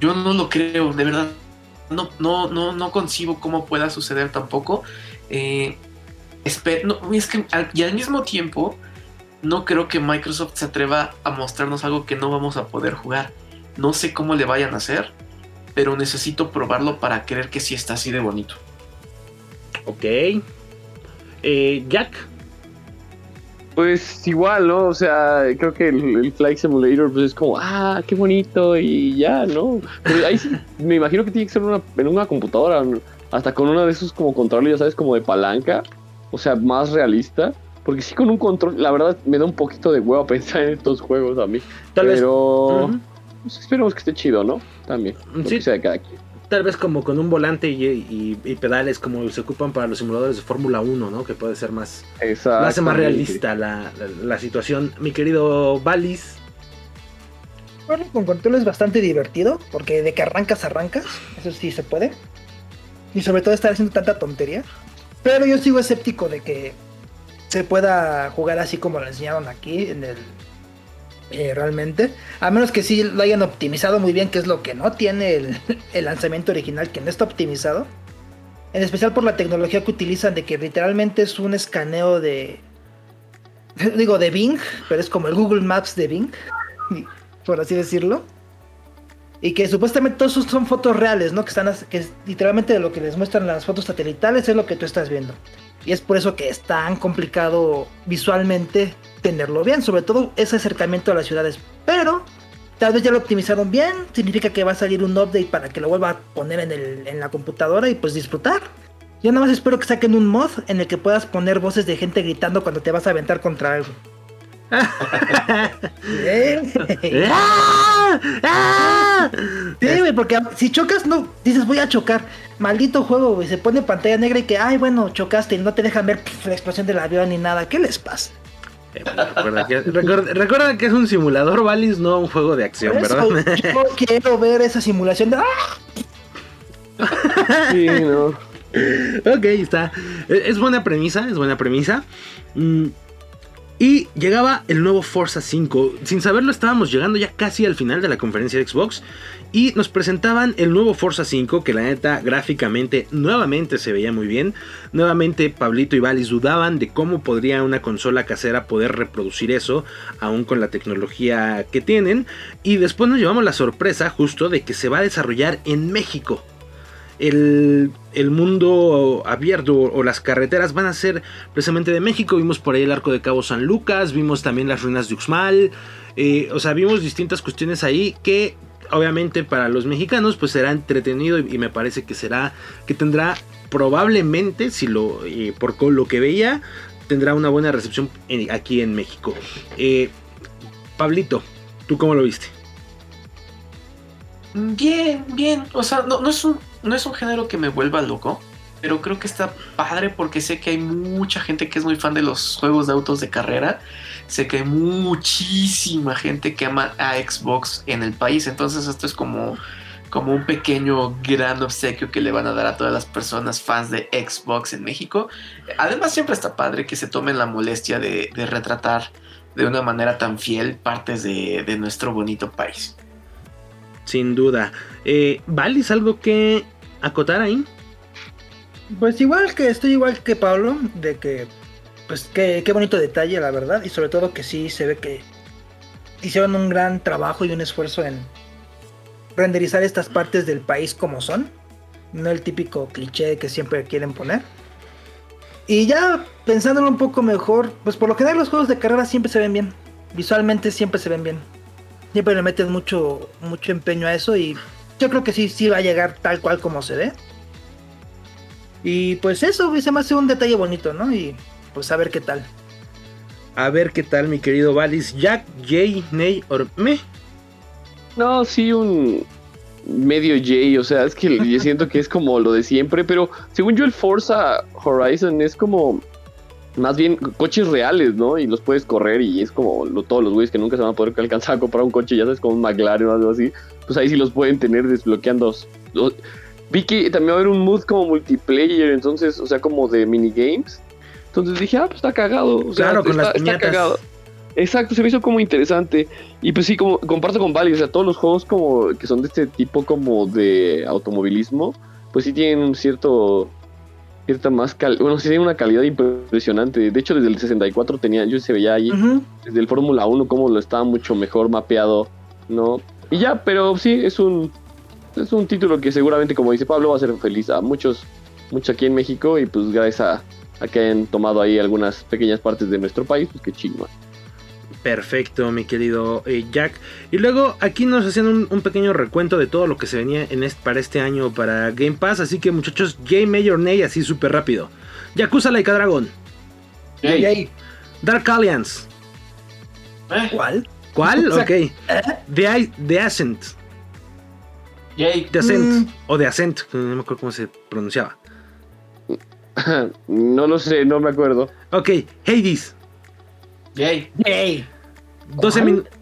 Yo no lo creo, de verdad. No, no, no, no concibo cómo pueda suceder tampoco. Eh, no, es que al- y al mismo tiempo, no creo que Microsoft se atreva a mostrarnos algo que no vamos a poder jugar. No sé cómo le vayan a hacer pero necesito probarlo para creer que sí está así de bonito. ok. Eh, Jack, Pues igual, ¿no? O sea, creo que el, el Flight Simulator pues es como, ah, qué bonito y ya, ¿no? Pero ahí sí, me imagino que tiene que ser una, en una computadora, hasta con uno de esos como controles, ya sabes, como de palanca, o sea, más realista. Porque sí con un control, la verdad me da un poquito de huevo pensar en estos juegos a mí. tal vez. pero pues, esperemos que esté chido, ¿no? También. Sí. sea de cada quien. Tal vez como con un volante y, y- y pedales como se ocupan para los simuladores de Fórmula 1, ¿no? Que puede ser más... Lo hace más realista la, la- la situación. Mi querido Valis. Jugarlo con control es bastante divertido, porque de que arrancas, arrancas. Eso sí se puede. y sobre todo estar haciendo tanta tontería. Pero yo sigo escéptico de que se pueda jugar así como lo enseñaron aquí en el eh, realmente. A menos que sí lo hayan optimizado muy bien, que es lo que no tiene el, el, lanzamiento original, que no está optimizado. En especial por la tecnología que utilizan, de que literalmente es un escaneo de. Digo, de Bing, pero es como el Google Maps de Bing, por así decirlo. Y que supuestamente todos son fotos reales, ¿no? Que están que literalmente lo que les muestran las fotos satelitales es lo que tú estás viendo. Y es por eso que es tan complicado visualmente tenerlo bien, sobre todo ese acercamiento a las ciudades. Pero tal vez ya lo optimizaron bien, significa que va a salir un update para que lo vuelva a poner en, el, en la computadora y pues disfrutar. Yo nada más espero que saquen un mod en el que puedas poner voces de gente gritando cuando te vas a aventar contra algo. sí, güey, porque si chocas, no, dices voy a chocar. Maldito juego, güey, se pone pantalla negra y que, ay, bueno, chocaste y no te dejan ver la explosión del avión ni nada. ¿Qué les pasa? Eh, recuerda, que, recuerda, que, es un simulador, Valis, no un juego de acción, ¿verdad? Yo quiero ver esa simulación de. ¡Ah! Sí, no. ok, está. Es buena premisa, es buena premisa. Mm, y llegaba el nuevo Forza 5. Sin saberlo estábamos llegando ya casi al final de la conferencia de Xbox. Y nos presentaban el nuevo Forza 5 que la neta gráficamente nuevamente se veía muy bien. Nuevamente Pablito y Valis dudaban de cómo podría una consola casera poder reproducir eso. Aún con la tecnología que tienen. Y después nos llevamos la sorpresa justo de que se va a desarrollar en México el, mundo abierto o las carreteras van a ser precisamente de México. Vimos por ahí el arco de Cabo San Lucas, vimos también las ruinas de Uxmal. Eh, o sea, vimos distintas cuestiones ahí que obviamente para los mexicanos pues será entretenido y, me parece que será que tendrá probablemente si lo eh, por lo que veía tendrá una buena recepción aquí en México. Eh, Pablito, ¿tú cómo lo viste? Bien, bien. O sea, no, es un, no es un género que me vuelva loco, pero creo que está padre porque sé que hay mucha gente que es muy fan de los juegos de autos de carrera. Sé que hay muchísima gente que ama a Xbox en el país. Entonces esto es como, como un pequeño gran obsequio que le van a dar a todas las personas fans de Xbox en México. Además siempre está padre que se tomen la molestia de, retratar de una manera tan fiel partes de nuestro bonito país. Sin duda. Eh, ¿Valis algo que acotar ahí? Pues igual que estoy igual que Pablo, de que pues qué, bonito detalle la verdad y sobre todo que sí se ve que hicieron un gran trabajo y un esfuerzo en renderizar estas partes del país como son, no el típico cliché que siempre quieren poner. Y ya pensándolo un poco mejor, pues por lo general los juegos de carrera siempre se ven bien, visualmente siempre se ven bien siempre le meten mucho, mucho empeño a eso y yo creo que sí, sí va a llegar tal cual como se ve. Y pues eso, se me hace un detalle bonito, ¿no? Y pues a ver qué tal. A ver qué tal, mi querido Valis. Jack, Jay, Ney, or me. No, sí, un medio Jay, o sea, es que yo siento que es como lo de siempre, pero según yo el Forza Horizon es como más bien coches reales, ¿no? Y los puedes correr y es como todos los güeyes que nunca se van a poder alcanzar a comprar un coche, ya sabes, como un McLaren o algo así, pues ahí sí los pueden tener desbloqueando. Vi que también va a haber un mood como multiplayer, entonces, o sea, como de minigames. Entonces dije, ah, pues está cagado. O sea, claro, con está, las cagado. Exacto, se me hizo como interesante. Y pues sí, como comparto con Vali, o sea, todos los juegos como que son de este tipo como de automovilismo, pues sí tienen un cierto cierta más bueno, sí tiene una calidad impresionante. De hecho, desde el 64 tenía, yo se veía ahí, desde el Fórmula 1, como lo estaba mucho mejor mapeado, ¿no? Y ya, pero sí, es un, es un título que seguramente, como dice Pablo, va a ser feliz a muchos, muchos aquí en México y pues gracias a, a que hayan tomado ahí algunas pequeñas partes de nuestro país, pues qué chingo. Perfecto, mi querido eh, Jack. Y luego aquí nos hacían un, pequeño recuento de todo lo que se venía en para este año para Game Pass. Así que muchachos, Game Major Ney así súper rápido. Yakuza Laika Dragon. Dark Alliance. ¿Eh? ¿Cuál? ¿Cuál? ok. ¿eh? The, The Ascent. The Ascent. Mm. O The Ascent. No me acuerdo cómo se pronunciaba. no lo sé, no me acuerdo. Ok. Hades. Jay. Jay. 12 minutos.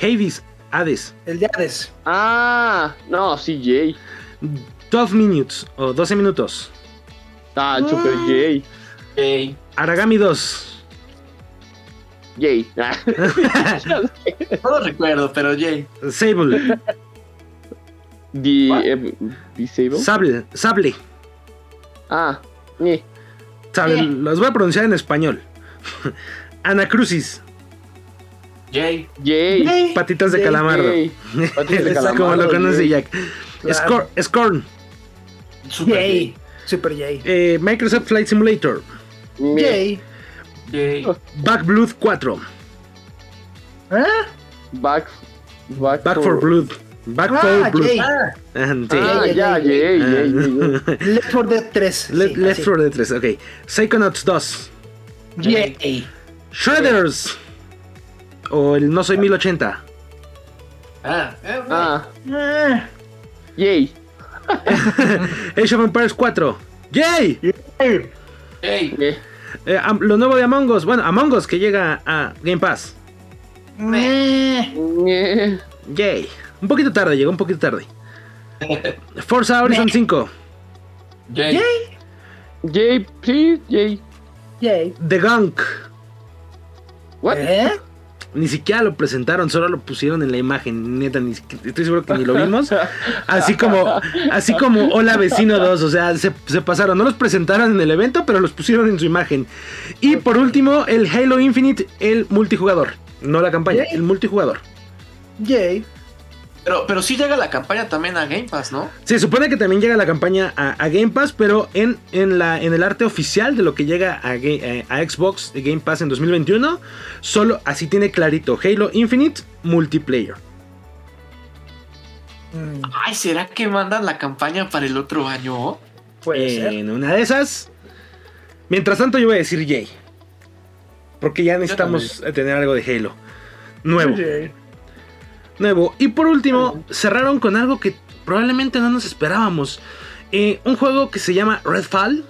Hades. Hades. El de Hades. Ah, no, sí, Jay. 12 minutes o 12 minutos. Ah, Super J. Yay. Aragami 2. J. Ah. No lo recuerdo, pero yay. Sable. The, eh, Disable. Sable. Sable. Ah, eh. Sable. Eh. Los voy a pronunciar en español. Anacrucis. Yay. J. Yay. Patitas de Yay. calamardo. Patitas de Exacto. Como lo calamardo, conoce. Jack. Claro. Scor- Scorn. Super Yay. yay. Super Yay. Eh, Microsoft Flight Simulator. Meh. Yay. Yay. Backblood 4. ¿Ah? Back. Back, Back for Blood. Back Ah, for Blood. Yay. Ah, Ah, sí. Ah, ya, yay, yay, Ah. Left 4 Dead 3. Le- sí, Left así. 4 Dead 3, ok. Psychonauts 2. Yay. Shredders. O el No Soy 1080. ah, eh, Ah, Ah. yay. Age of Empires 4. ¡Yay! Yay. yay. Eh, Eh, lo nuevo de Among Us. Bueno, Among Us que llega a Game Pass. Meh. eh. Yay. Un poquito tarde, llegó un poquito tarde. Forza Horizon Meh. 5. Yay. Yay. Yay, sí, yay. Yay. The Gunk. What? ¿Eh? Ni siquiera lo presentaron, solo lo pusieron en la imagen. Neta, ni estoy seguro que ni lo vimos. Así como, así como Hola Vecino 2. O sea, se, se pasaron. No los presentaron en el evento, pero los pusieron en su imagen. Y por último, el Halo Infinite, el multijugador. No la campaña, Yay. el multijugador. Yay. Pero, pero sí llega la campaña también a Game Pass, ¿no? Se supone que también llega la campaña a, a Game Pass, pero en, en, la, en el arte oficial de lo que llega a, eh, a Xbox Game Pass en 2021, solo así tiene clarito Halo Infinite multiplayer. Mm, Ay, ¿será que mandan la campaña para el otro año? puede ser. En una de esas. Mientras tanto, yo voy a decir Yay. Porque ya necesitamos tener algo de Halo. Nuevo. Yay. Nuevo. Y por último, cerraron con algo que probablemente no nos esperábamos. Eh, un juego que se llama Redfall.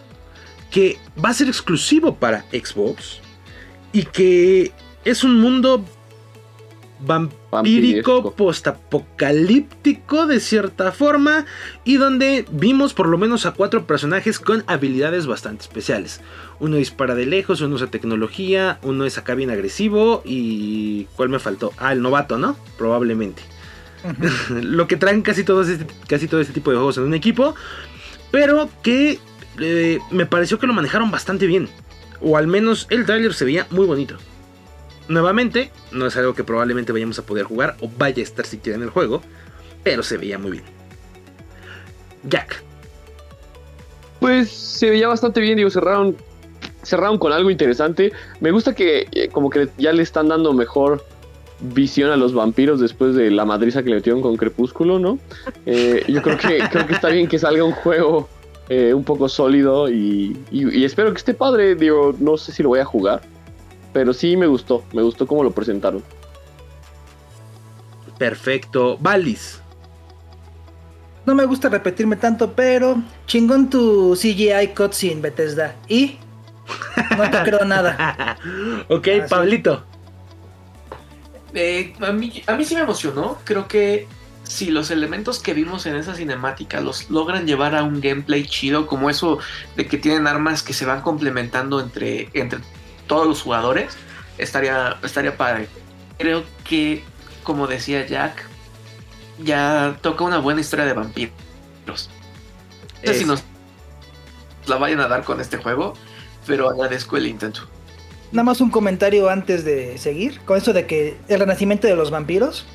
Que va a ser exclusivo para Xbox. Y que es un mundo vampírico, postapocalíptico de cierta forma. Y donde vimos por lo menos a cuatro personajes con habilidades bastante especiales. Uno dispara de lejos, uno usa tecnología, uno es acá bien agresivo. Y. ¿Cuál me faltó? Ah, el novato, ¿no? Probablemente. Lo que traen casi todo, este, casi todo este tipo de juegos en un equipo. Pero que eh, me pareció que lo manejaron bastante bien. O al menos el tráiler se veía muy bonito. Nuevamente, no es algo que probablemente vayamos a poder jugar o vaya a estar siquiera en el juego. Pero se veía muy bien. Jack. Pues se veía bastante bien, digo, cerraron, cerraron con algo interesante. Me gusta que eh, como que ya le están dando mejor visión a los vampiros después de la madriza que le metieron con Crepúsculo, ¿no? Eh, yo creo que, creo que está bien que salga un juego eh, un poco sólido y, y- y espero que esté padre, digo, no sé si lo voy a jugar, pero sí me gustó, me gustó cómo lo presentaron. Perfecto. Valis. No me gusta repetirme tanto, pero chingón tu CGI cutscene, Bethesda. Y no te creo nada. ok, Ah. Pablito. Eh, a, mí, a mí sí me emocionó. Creo que si los elementos que vimos en esa cinemática los logran llevar a un gameplay chido, como eso de que tienen armas que se van complementando entre, entre todos los jugadores, estaría, estaría padre. Creo que, como decía Jack, ya toca una buena historia de vampiros. No sé Es- si nos la vayan a dar con este juego, pero agradezco el intento. Nada más un comentario antes de seguir. Con eso de que el renacimiento de los vampiros.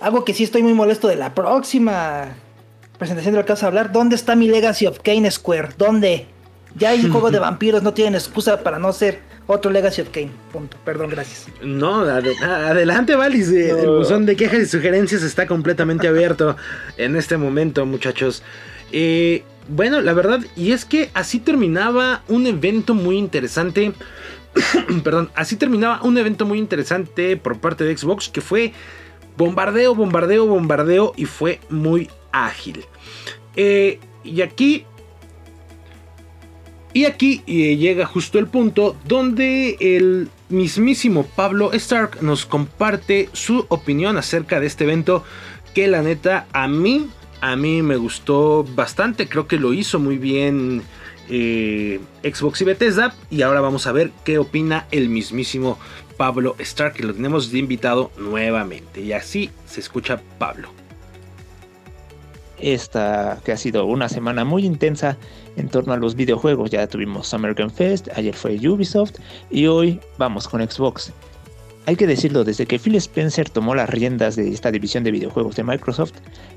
Algo que sí estoy muy molesto de la próxima presentación de lo que vas a hablar. ¿Dónde está mi Legacy of Kane Square? ¿Dónde? Ya hay un juego de vampiros, no tienen excusa para no ser otro Legacy of Kane. Punto. Perdón, gracias. No, ade- adelante, Valis. eh, El buzón de quejas y sugerencias está completamente abierto en este momento, muchachos. Eh, bueno, la verdad, y es que así terminaba un evento muy interesante. Perdón, así terminaba un evento muy interesante por parte de Xbox que fue bombardeo, bombardeo, bombardeo y fue muy ágil. Eh, y aquí y aquí eh, llega justo el punto donde el mismísimo Pablo Stark nos comparte su opinión acerca de este evento que la neta a mí A mí me gustó bastante, creo que lo hizo muy bien eh, Xbox y Bethesda. Y ahora vamos a ver qué opina el mismísimo Pablo Stark, que lo tenemos de invitado nuevamente. Y así se escucha Pablo. Esta que ha sido una semana muy intensa en torno a los videojuegos. Ya tuvimos Game Fest, ayer fue Ubisoft y hoy vamos con Xbox. Hay que decirlo, desde que Phil Spencer tomó las riendas de esta división de videojuegos de Microsoft,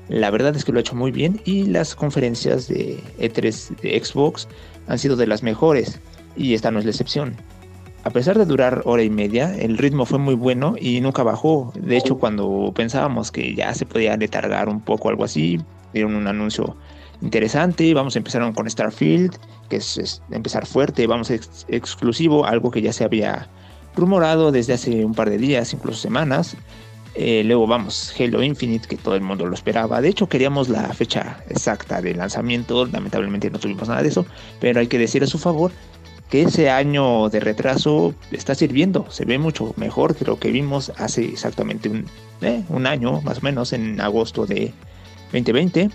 la verdad es que lo ha hecho muy bien y las conferencias de E3 de Xbox han sido de las mejores y esta no es la excepción. A pesar de durar hora y media, el ritmo fue muy bueno y nunca bajó. De hecho, cuando pensábamos que ya se podía letargar un poco algo así, dieron un anuncio interesante. Vamos a empezar con Starfield, que es, empezar fuerte, vamos a exclusivo, algo que ya se había rumorado desde hace un par de días, incluso semanas. Eh, luego vamos, Halo Infinite, que todo el mundo lo esperaba. De hecho, queríamos la fecha exacta de lanzamiento. Lamentablemente no tuvimos nada de eso. Pero hay que decir a su favor que ese año de retraso está sirviendo. Se ve mucho mejor que lo que vimos hace exactamente un, eh, un año, más o menos, en agosto de 2020.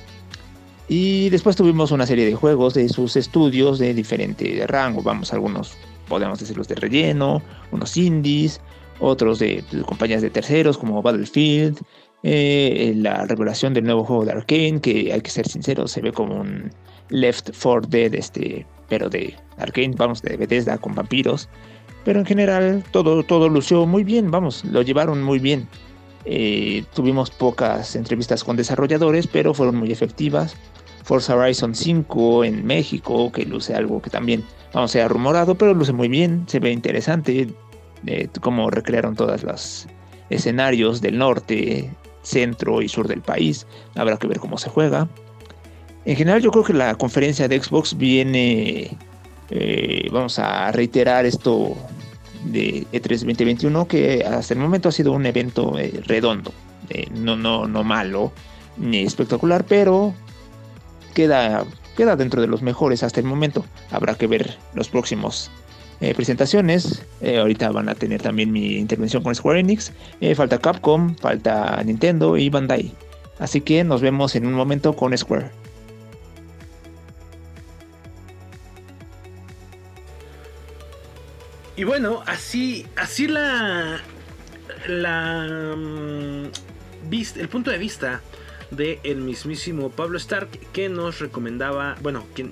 Y después tuvimos una serie de juegos de sus estudios de diferente rango. Vamos, algunos podemos decirlos de relleno, unos indies, otros de, compañías de terceros como Battlefield, eh, la revelación del nuevo juego de Arkane, que hay que ser sinceros, se ve como un Left 4 Dead, este, pero de Arkane, vamos, de Bethesda con vampiros. Pero en general todo, todo lució muy bien, vamos, lo llevaron muy bien. Eh, tuvimos pocas entrevistas con desarrolladores, pero fueron muy efectivas. Forza Horizon 5 en México, que luce algo que también, vamos, se ha rumorado, pero luce muy bien, se ve interesante eh, cómo recrearon todos los escenarios del norte, centro y sur del país. Habrá que ver cómo se juega. En general yo creo que la conferencia de Xbox viene, eh, vamos a reiterar esto de E3 2021, que hasta el momento ha sido un evento eh, redondo, no, no, no malo ni espectacular, pero queda, queda dentro de los mejores hasta el momento. Habrá que ver los próximos eh, presentaciones. Eh, ahorita van a tener también mi intervención con Square Enix. Eh, falta Capcom, falta Nintendo y Bandai. Así que nos vemos en un momento con Square. Y bueno, así, así la, la, mm, el punto de vista de el mismísimo Pablo Stark que nos recomendaba, bueno, que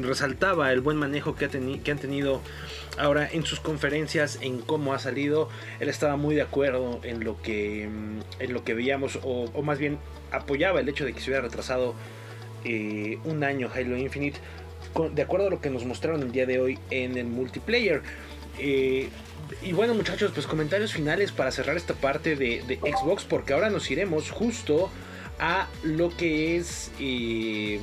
resaltaba el buen manejo que, que han tenido ahora en sus conferencias, en cómo ha salido. Él estaba muy de acuerdo en lo que, mm, en lo que veíamos, o, más bien apoyaba el hecho de que se hubiera retrasado eh, un año Halo Infinite, de acuerdo a lo que nos mostraron el día de hoy en el multiplayer. Eh, y bueno muchachos, pues comentarios finales para cerrar esta parte de, de Xbox, porque ahora nos iremos justo a lo que es eh,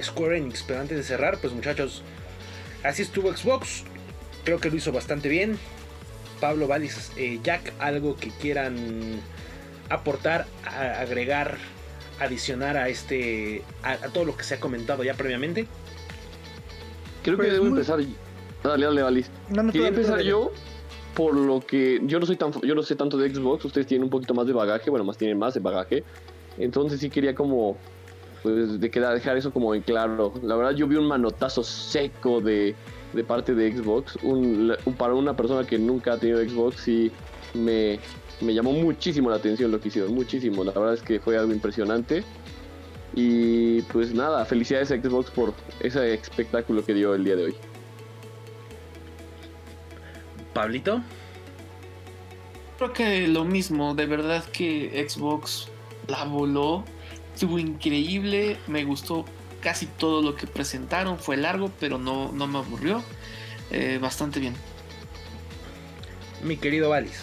Square Enix. Pero antes de cerrar, pues muchachos, así estuvo Xbox. Creo que lo hizo bastante bien. Pablo Valis, eh, Jack, algo que quieran aportar, agregar, adicionar a este, a, todo lo que se ha comentado ya previamente. Creo que pues debo empezar. Dale, dale, Valis. Quería empezar yo por lo que yo no soy tan yo no sé tanto de Xbox, ustedes tienen un poquito más de bagaje, bueno, más tienen más de bagaje. Entonces sí quería como, pues, de quedar, dejar eso como en claro. La verdad yo vi un manotazo seco de, de parte de Xbox. Un, para una persona que nunca ha tenido Xbox sí me, me llamó muchísimo la atención lo que hicieron, muchísimo. La verdad es que fue algo impresionante. Y pues nada, felicidades a Xbox por ese espectáculo que dio el día de hoy. Pablito. Creo que lo mismo, de verdad que Xbox la voló, estuvo increíble, me gustó casi todo lo que presentaron, fue largo, pero no, no me aburrió, eh, bastante bien. Mi querido Valis.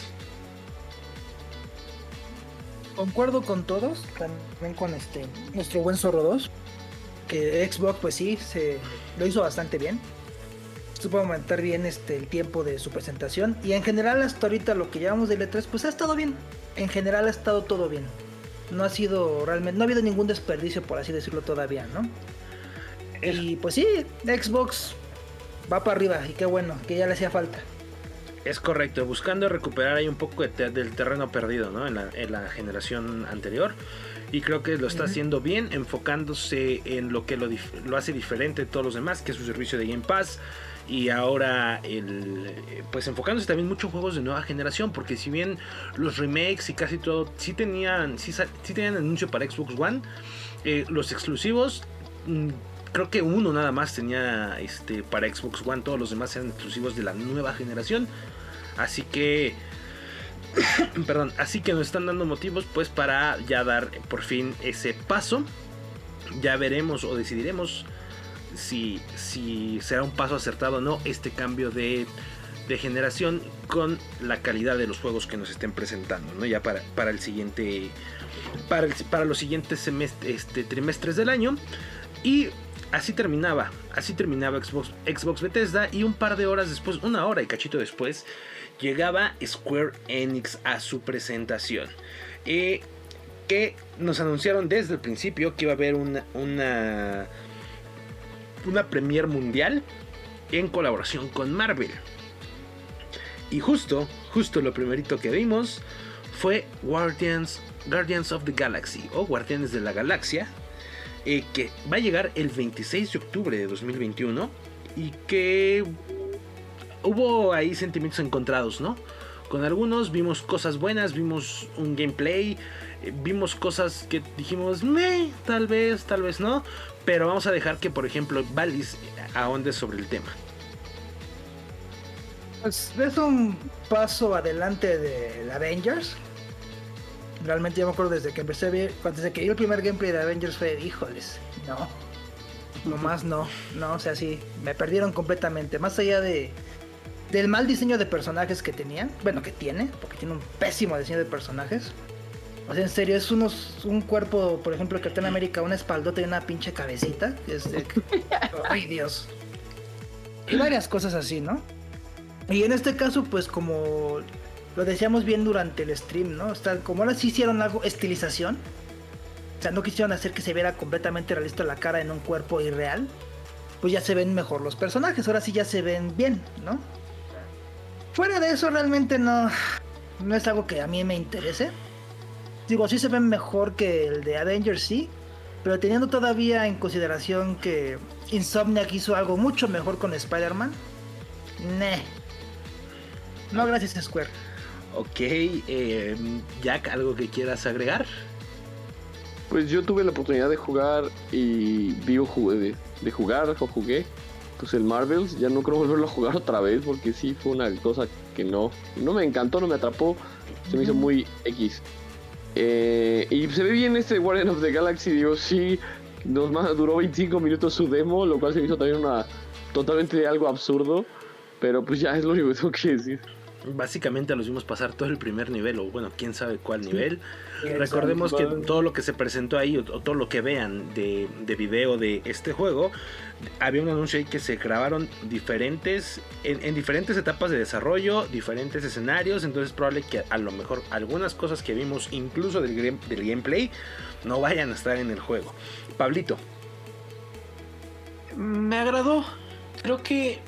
Concuerdo con todos, también con este nuestro buen Zorro 2, que Xbox pues sí, se lo hizo bastante bien. Supo aumentar bien este, el tiempo de su presentación y en general hasta ahorita lo que llevamos de letras pues ha estado bien. En general ha estado todo bien no ha sido realmente, no ha habido ningún desperdicio, por así decirlo, todavía, ¿no? Y pues sí, Xbox va para arriba y qué bueno, que ya le hacía falta. Es correcto, buscando recuperar ahí un poco del terreno perdido, ¿no? En la, generación anterior. Y creo que lo está haciendo bien, enfocándose en lo que lo, lo, hace diferente de todos los demás, que es su servicio de Game Pass. Y ahora, el, pues enfocándose también mucho en juegos de nueva generación, porque si bien los remakes y casi todo, sí tenían, sí tenían anuncio para Xbox One, eh, los exclusivos mm, creo que uno nada más tenía este para Xbox One, todos los demás eran exclusivos de la nueva generación. Así que perdón, así que nos están dando motivos pues para ya dar por fin ese paso. Ya veremos o decidiremos si, si será un paso acertado o no este cambio de, de generación con la calidad de los juegos que nos estén presentando, ¿no? Ya para, para el siguiente para, para los siguientes semestres, este, trimestres del año. Y así terminaba, así terminaba Xbox, Xbox Bethesda y un par de horas después, una hora y cachito después, llegaba Square Enix a su presentación. Eh, que nos anunciaron desde el principio que iba a haber una, una premier mundial en colaboración con Marvel. Y justo, justo lo primerito que vimos fue Guardians, Guardians of the Galaxy o Guardianes de la Galaxia, eh, que va a llegar el 26 de octubre de 2021 y que hubo ahí sentimientos encontrados, ¿no? Con algunos vimos cosas buenas, vimos un gameplay, eh, vimos cosas que dijimos, tal vez, tal vez no, pero vamos a dejar que, por ejemplo, Valis ahonde sobre el tema. Pues es un paso adelante del Avengers, realmente yo me acuerdo desde que empecé a ver, desde que vi el primer gameplay de Avengers fue, híjoles, no, nomás no, no, o sea, sí, me perdieron completamente, más allá de del mal diseño de personajes que tenían, bueno, que tiene, porque tiene un pésimo diseño de personajes. O sea, en serio, es unos, un cuerpo, por ejemplo, que en América, una espaldota y una pinche cabecita. Es de, ay, Dios. Y varias cosas así, ¿no? Y en este caso, pues como lo decíamos bien durante el stream, ¿no? O como ahora sí hicieron algo, estilización. O sea, no quisieron hacer que se viera completamente realista la cara en un cuerpo irreal. Pues ya se ven mejor los personajes, ahora sí ya se ven bien, ¿no? Fuera de eso, realmente no, no es algo que a mí me interese. Digo, sí se ven mejor que el de Avengers, sí. Pero teniendo todavía en consideración que Insomniac hizo algo mucho mejor con Spider-Man. Ne. No, gracias Square. Ok, eh, Jack, ¿algo que quieras agregar? Pues yo tuve la oportunidad de jugar y vivo de, de jugar o jugué pues el Marvels, ya no creo volverlo a jugar otra vez porque sí fue una cosa que no, no me encantó, no me atrapó, se me hizo muy X. Eh, y se ve bien este Guardian of the Galaxy, digo, sí, nos duró 25 minutos su demo, lo cual se hizo también una totalmente algo absurdo, pero pues ya es lo único que tengo que decir básicamente los vimos pasar todo el primer nivel, o bueno, quién sabe cuál nivel. Recordemos que todo lo que se presentó ahí, o, todo lo que vean de, de, video de este juego, había un anuncio ahí que se grabaron diferentes, en, diferentes etapas de desarrollo, diferentes escenarios, entonces es probable que a lo mejor algunas cosas que vimos, incluso del, del gameplay, no vayan a estar en el juego. Pablito. Me agradó. Creo que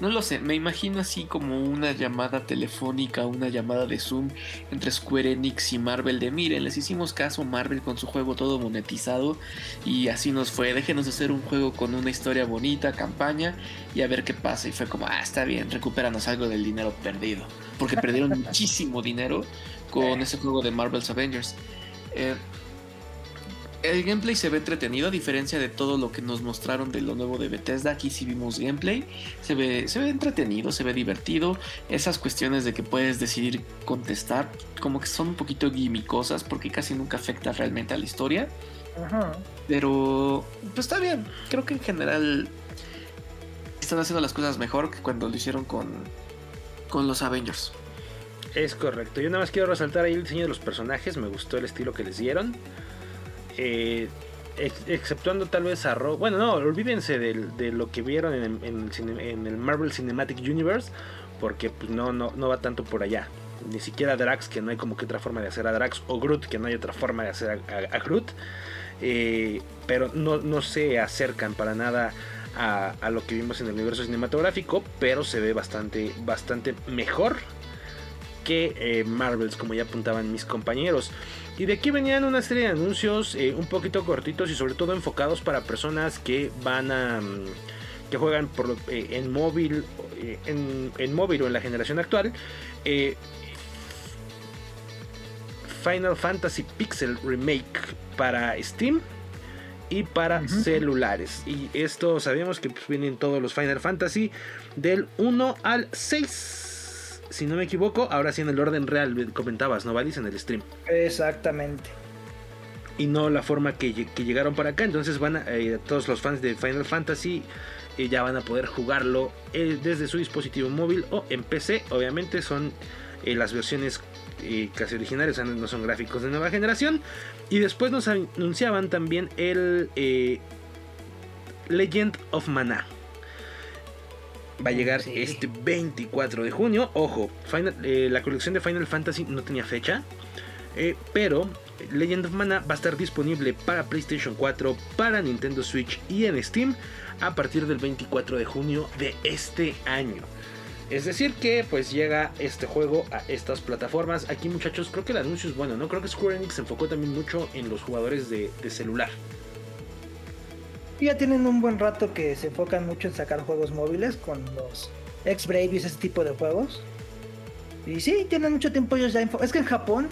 no lo sé, me imagino así como una llamada telefónica, una llamada de Zoom entre Square Enix y Marvel de miren, les hicimos caso Marvel con su juego todo monetizado y así nos fue, déjenos hacer un juego con una historia bonita, campaña y a ver qué pasa. Y fue como, ah, está bien, recupéranos algo del dinero perdido. Porque perdieron muchísimo dinero con ese juego de Marvel's Avengers. Eh, el gameplay se ve entretenido a diferencia de todo lo que nos mostraron de lo nuevo de Bethesda. Aquí sí vimos gameplay. Se ve, se ve entretenido, se ve divertido. Esas cuestiones de que puedes decidir contestar como que son un poquito gimmicosas porque casi nunca afecta realmente a la historia. Pero pues está bien. Creo que en general están haciendo las cosas mejor que cuando lo hicieron con, con los Avengers. Es correcto. Yo nada más quiero resaltar ahí el diseño de los personajes. Me gustó el estilo que les dieron. Eh, exceptuando tal vez a Rogue. Bueno, no, olvídense de, lo que vieron en, el Marvel Cinematic Universe, porque pues, no, no, no va tanto por allá. Ni siquiera Drax, que no hay como que otra forma de hacer a Drax, o Groot, que no hay otra forma de hacer a, Groot. Eh, pero no, no se acercan para nada a, lo que vimos en el universo cinematográfico, pero se ve bastante, bastante mejor que eh, Marvels, como ya apuntaban mis compañeros. Y de aquí venían una serie de anuncios eh, un poquito cortitos y sobre todo enfocados para personas que van a... Mm, que juegan por, eh, en móvil en, en, móvil o en la generación actual Final Fantasy Pixel Remake para Steam y para celulares. Y esto sabemos que pues, vienen todos los Final Fantasy del 1 al 6. Si no me equivoco, ahora sí en el orden real comentabas, ¿no, Valis? En el stream. Exactamente. Y no la forma que, llegaron para acá. Entonces van a, eh, todos los fans de Final Fantasy eh, ya van a poder jugarlo eh, desde su dispositivo móvil o en PC. Obviamente son las versiones casi originales, no son gráficos de nueva generación. Y después nos anunciaban también el Legend of Mana. Va a llegar este 24 de junio. Ojo, eh, la colección de Final Fantasy no tenía fecha. Eh, pero Legend of Mana va a estar disponible para PlayStation 4, para Nintendo Switch y en Steam a partir del 24 de junio de este año. Es decir que pues llega este juego a estas plataformas. Aquí muchachos creo que el anuncio es bueno, ¿no? Creo que Square Enix se enfocó también mucho en los jugadores de, celular. Ya tienen un buen rato que se enfocan mucho en sacar juegos móviles con los X-Brave y ese tipo de juegos. Y sí, tienen mucho tiempo ellos ya. Es que en Japón,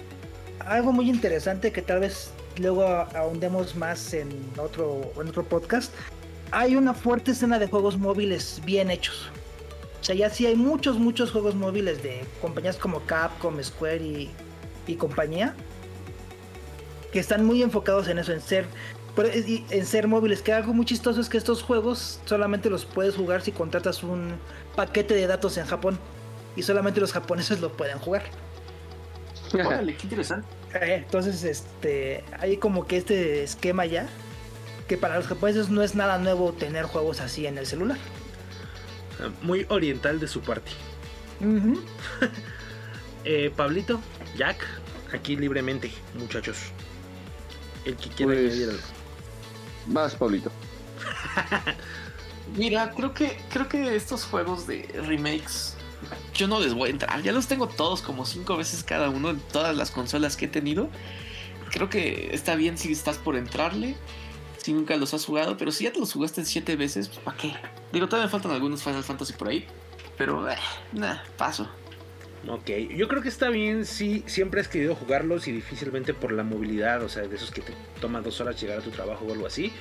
algo muy interesante que tal vez luego ahondemos más en otro, en otro podcast. Hay una fuerte escena de juegos móviles bien hechos. O sea, ya sí hay muchos, muchos juegos móviles de compañías como Capcom, Square y, compañía que están muy enfocados en eso, en ser en ser móviles. Que algo muy chistoso es que estos juegos solamente los puedes jugar si contratas un paquete de datos en Japón y solamente los japoneses lo pueden jugar. Órale, qué interesante. Eh, entonces, este, hay como que este esquema ya que para los japoneses no es nada nuevo tener juegos así en el celular. Muy oriental de su parte. Eh, Pablito, Jack, aquí libremente, muchachos. El que quiera pues, Más, Pablito. Mira, creo que, creo que estos juegos de remakes yo no les voy a entrar. Ya los tengo todos como cinco veces cada uno en todas las consolas que he tenido. Creo que está bien si estás por entrarle si nunca los has jugado, pero si ya te los jugaste siete veces, pues ¿para qué? Digo, todavía me faltan algunos Final Fantasy por ahí, pero eh, nada, paso. Ok, yo creo que está bien si siempre has querido jugarlos y difícilmente por la movilidad, o sea, de esos que te toman dos horas llegar a tu trabajo o algo así,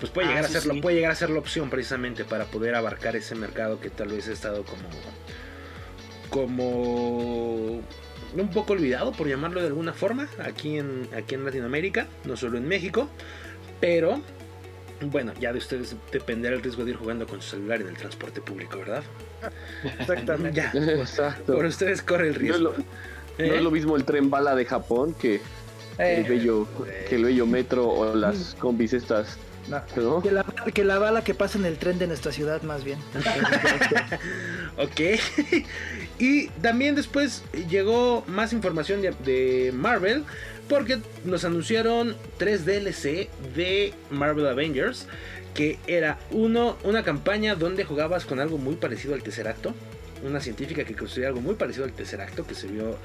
pues puede, ah, llegar, a ser, puede llegar a ser la opción precisamente para poder abarcar ese mercado que tal vez ha estado como, como un poco olvidado, por llamarlo de alguna forma, aquí en, aquí en Latinoamérica, no solo en México. Pero, bueno, ya de ustedes dependerá el riesgo de ir jugando con su celular en el transporte público, ¿verdad? Exactamente. Ya, Exacto. Por ustedes corre el riesgo. No es, lo, ¿Eh? mismo el tren bala de Japón que el eh. bello, que el bello metro o las combis estas. Que, la, que, la, bala que pasa en el tren de nuestra ciudad, más bien. ok. y también después llegó más información de Marvel porque nos anunciaron tres DLC de Marvel Avengers. Que era uno, una campaña donde jugabas con algo muy parecido al Tesseracto. Una científica que construía algo muy parecido al Tesseracto que se vio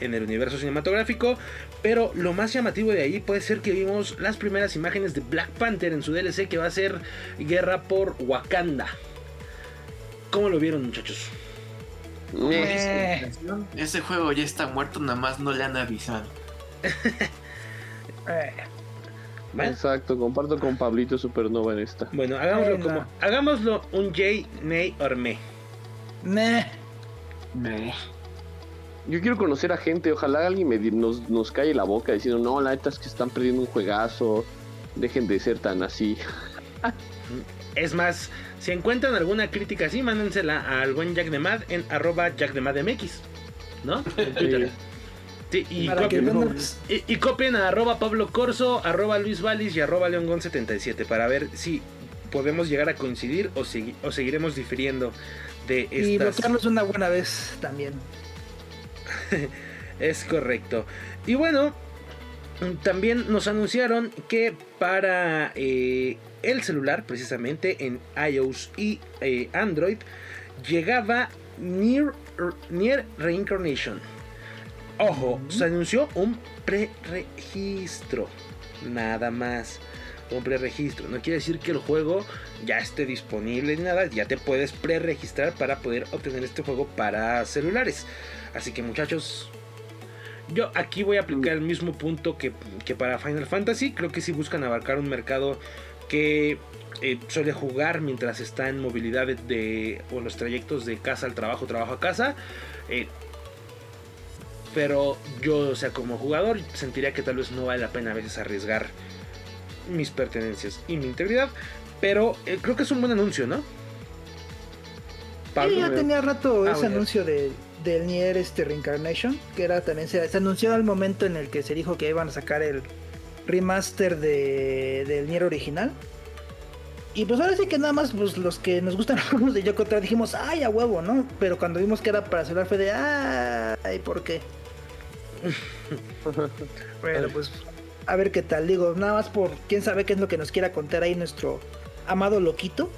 en el universo cinematográfico. Pero lo más llamativo de ahí puede ser que vimos las primeras imágenes de Black Panther en su DLC que va a ser Guerra por Wakanda. ¿Cómo lo vieron muchachos? Eh. Ese juego ya está muerto, nada más no le han avisado. Exacto, comparto con Pablito Supernova en esta. Bueno, hagámoslo como. Hagámoslo un J, Ney or Me. Me. Me. Yo quiero conocer a gente, ojalá alguien me, nos, nos calle la boca diciendo, no, la neta es que están perdiendo un juegazo, dejen de ser tan así. es más, si encuentran alguna crítica así, mándensela al buen Jack de Mad en arroba Jack de Mad MX, ¿no? En Twitter y, copien, a arroba Pablo Corso, arroba Luis Valis y arroba Leongon77 para ver si podemos llegar a coincidir o, o seguiremos difiriendo de estas... Y bloquearnos una buena vez también. es correcto. Y bueno, también nos anunciaron que para eh, el celular, precisamente en iOS y eh, Android, llegaba Near, Near Reincarnation Ojo, se anunció un pre-registro. Nada más. Un pre-registro. No quiere decir que el juego ya esté disponible ni nada. Ya te puedes pre-registrar para poder obtener este juego para celulares. Así que muchachos, yo aquí voy a aplicar el mismo punto que, que para Final Fantasy. Creo que si buscan abarcar un mercado que eh, suele jugar mientras está en movilidad de, de- o los trayectos de casa al trabajo, trabajo a casa. eh, pero yo, o sea, como jugador, sentiría que tal vez no vale la pena a veces arriesgar mis pertenencias y mi integridad. Pero eh, creo que es un buen anuncio, ¿no? Sí, Pablo, ya tenía rato Ah, ese bueno. anuncio de, del Nier este Reincarnation, que era también se, se anunció al momento en el que se dijo que iban a sacar el remaster de, del Nier original. Y pues ahora sí que nada más pues, los que nos gustan los juegos de Yoko dijimos, ay, a huevo, ¿no? Pero cuando vimos que era para celular fue de, ay, ¿por qué? bueno, pues a ver qué tal. Digo, nada más por quién sabe qué es lo que nos quiera contar ahí nuestro amado loquito.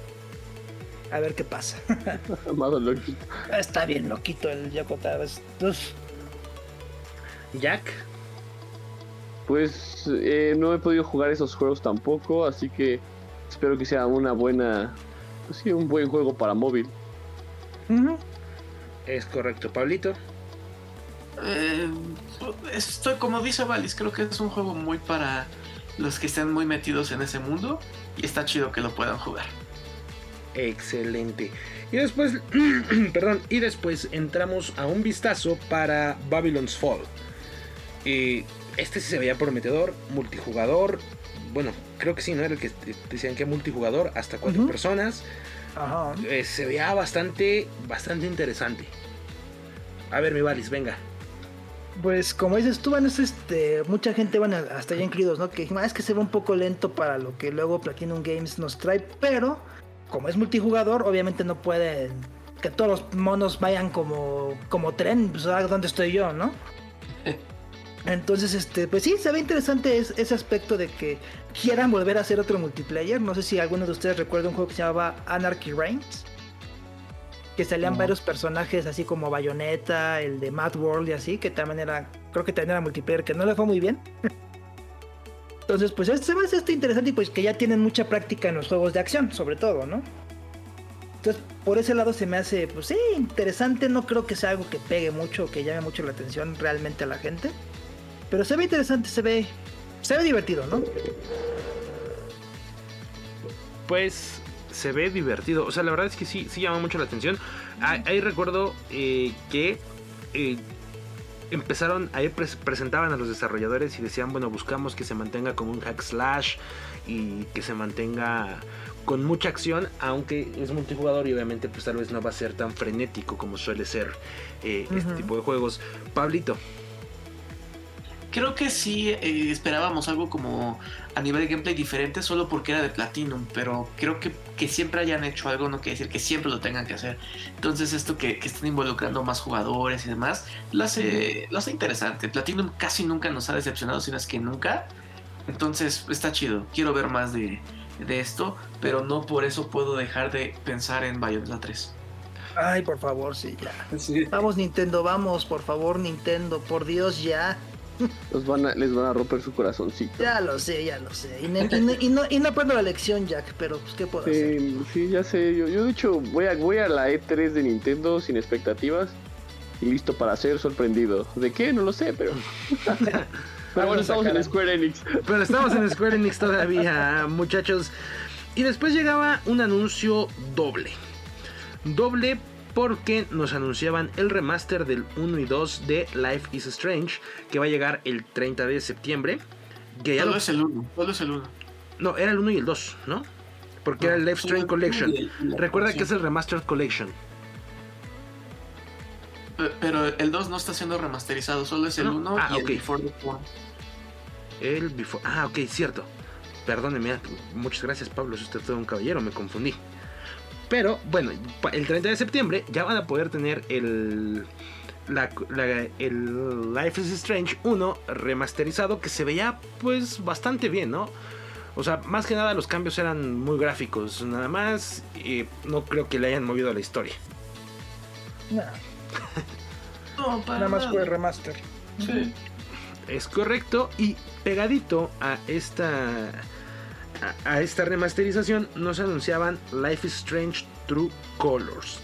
A ver qué pasa. Amado loquito. Está bien loquito el es- pues, Jack. Pues eh, no he podido jugar esos juegos tampoco, así que espero que sea una buena, pues sí, un buen juego para móvil. Es correcto, Pablito. Eh, estoy como dice Valis, creo que es un juego muy para los que estén muy metidos en ese mundo y está chido que lo puedan jugar. Excelente. Y después, perdón, y después entramos a un vistazo para Babylon's Fall. Eh, este sí se veía prometedor, multijugador. Bueno, creo que sí, ¿no? Era el que decían que multijugador, hasta cuatro personas. Ajá. Eh, se veía bastante, bastante interesante. A ver, mi Valis, venga. Pues como dices tú, bueno, es este, mucha gente, bueno, hasta ya incluidos, ¿no? Que "Ah, es que se ve un poco lento para lo que luego Platinum Games nos trae, pero como es multijugador, obviamente no pueden que todos los monos vayan como, como tren, pues ¿a dónde estoy yo, no? Entonces, este, pues sí, se ve interesante es- ese aspecto de que quieran volver a hacer otro multiplayer. No sé si alguno de ustedes recuerda un juego que se llamaba Anarchy Reigns. Que salían No. varios personajes así como Bayonetta, el de Mad World y así, que también era, creo que también era multiplayer, que no le fue muy bien. Entonces, pues este se me hace este interesante y pues que ya tienen mucha práctica en los juegos de acción, sobre todo, ¿no? Entonces, por ese lado se me hace, pues sí, interesante. No creo que sea algo que pegue mucho, que llame mucho la atención realmente a la gente. Pero se ve interesante, se ve, se ve divertido, ¿no? Pues se ve divertido. O sea, la verdad es que sí, sí llama mucho la atención. Ah, Ahí recuerdo eh, que eh, empezaron, ahí pres- presentaban a los desarrolladores y decían, bueno, buscamos que se mantenga como un hack slash y que se mantenga con mucha acción, aunque es multijugador y obviamente pues tal vez no va a ser tan frenético como suele ser eh, este tipo de juegos. Pablito, Creo que sí eh, esperábamos algo como a nivel de gameplay diferente solo porque era de Platinum, pero creo que que siempre hayan hecho algo no quiere decir que siempre lo tengan que hacer. Entonces esto que, que estén involucrando más jugadores y demás, lo hace, lo hace interesante. Platinum casi nunca nos ha decepcionado, si no es que nunca. Entonces está chido, quiero ver más de, de esto, pero no por eso puedo dejar de pensar en Bayonetta 3. Ay, por favor, sí, ya. Vamos, Nintendo, vamos, por favor, Nintendo, por Dios, ya. Los van a- les van a romper su corazoncito. Ya lo sé, ya lo sé. Y, ne- y ne- y no, y no aprendo la lección, Jack, pero pues, ¿qué puedo hacer? Sí, sí, ya sé. Yo, yo de hecho voy a, voy a la E3 de Nintendo sin expectativas y listo para ser sorprendido. ¿De qué? No lo sé, pero. pero bueno, estamos en Square Enix. Pero estamos en Square Enix todavía, muchachos. Y después llegaba un anuncio doble. Doble porque nos anunciaban el remaster del 1 y 2 de Life is Strange, que va a llegar el 30 de septiembre. Que ya Solo lo- es el 1, solo es el 1. No, era el 1 y el 2, ¿no? Porque era el Life Strange Collection. Recuerda que es el Remastered Collection. Pe- Pero el 2 no está siendo remasterizado, solo es el No. 1 Ah, y ok. el Before the Storm. El Before. Ah, ok, cierto. Perdóneme, muchas gracias, Pablo. Si usted todo un caballero, me confundí. Pero bueno, el 30 de septiembre ya van a poder tener el. la- la- el Life is Strange 1 remasterizado que se veía pues bastante bien, ¿no? O sea, más que nada los cambios eran muy gráficos, nada más. Y no creo que le hayan movido a la historia. Nah, No, para nada más fue remaster. Sí. Es correcto. Y pegadito a esta. A, esta remasterización nos anunciaban Life is Strange True Colors.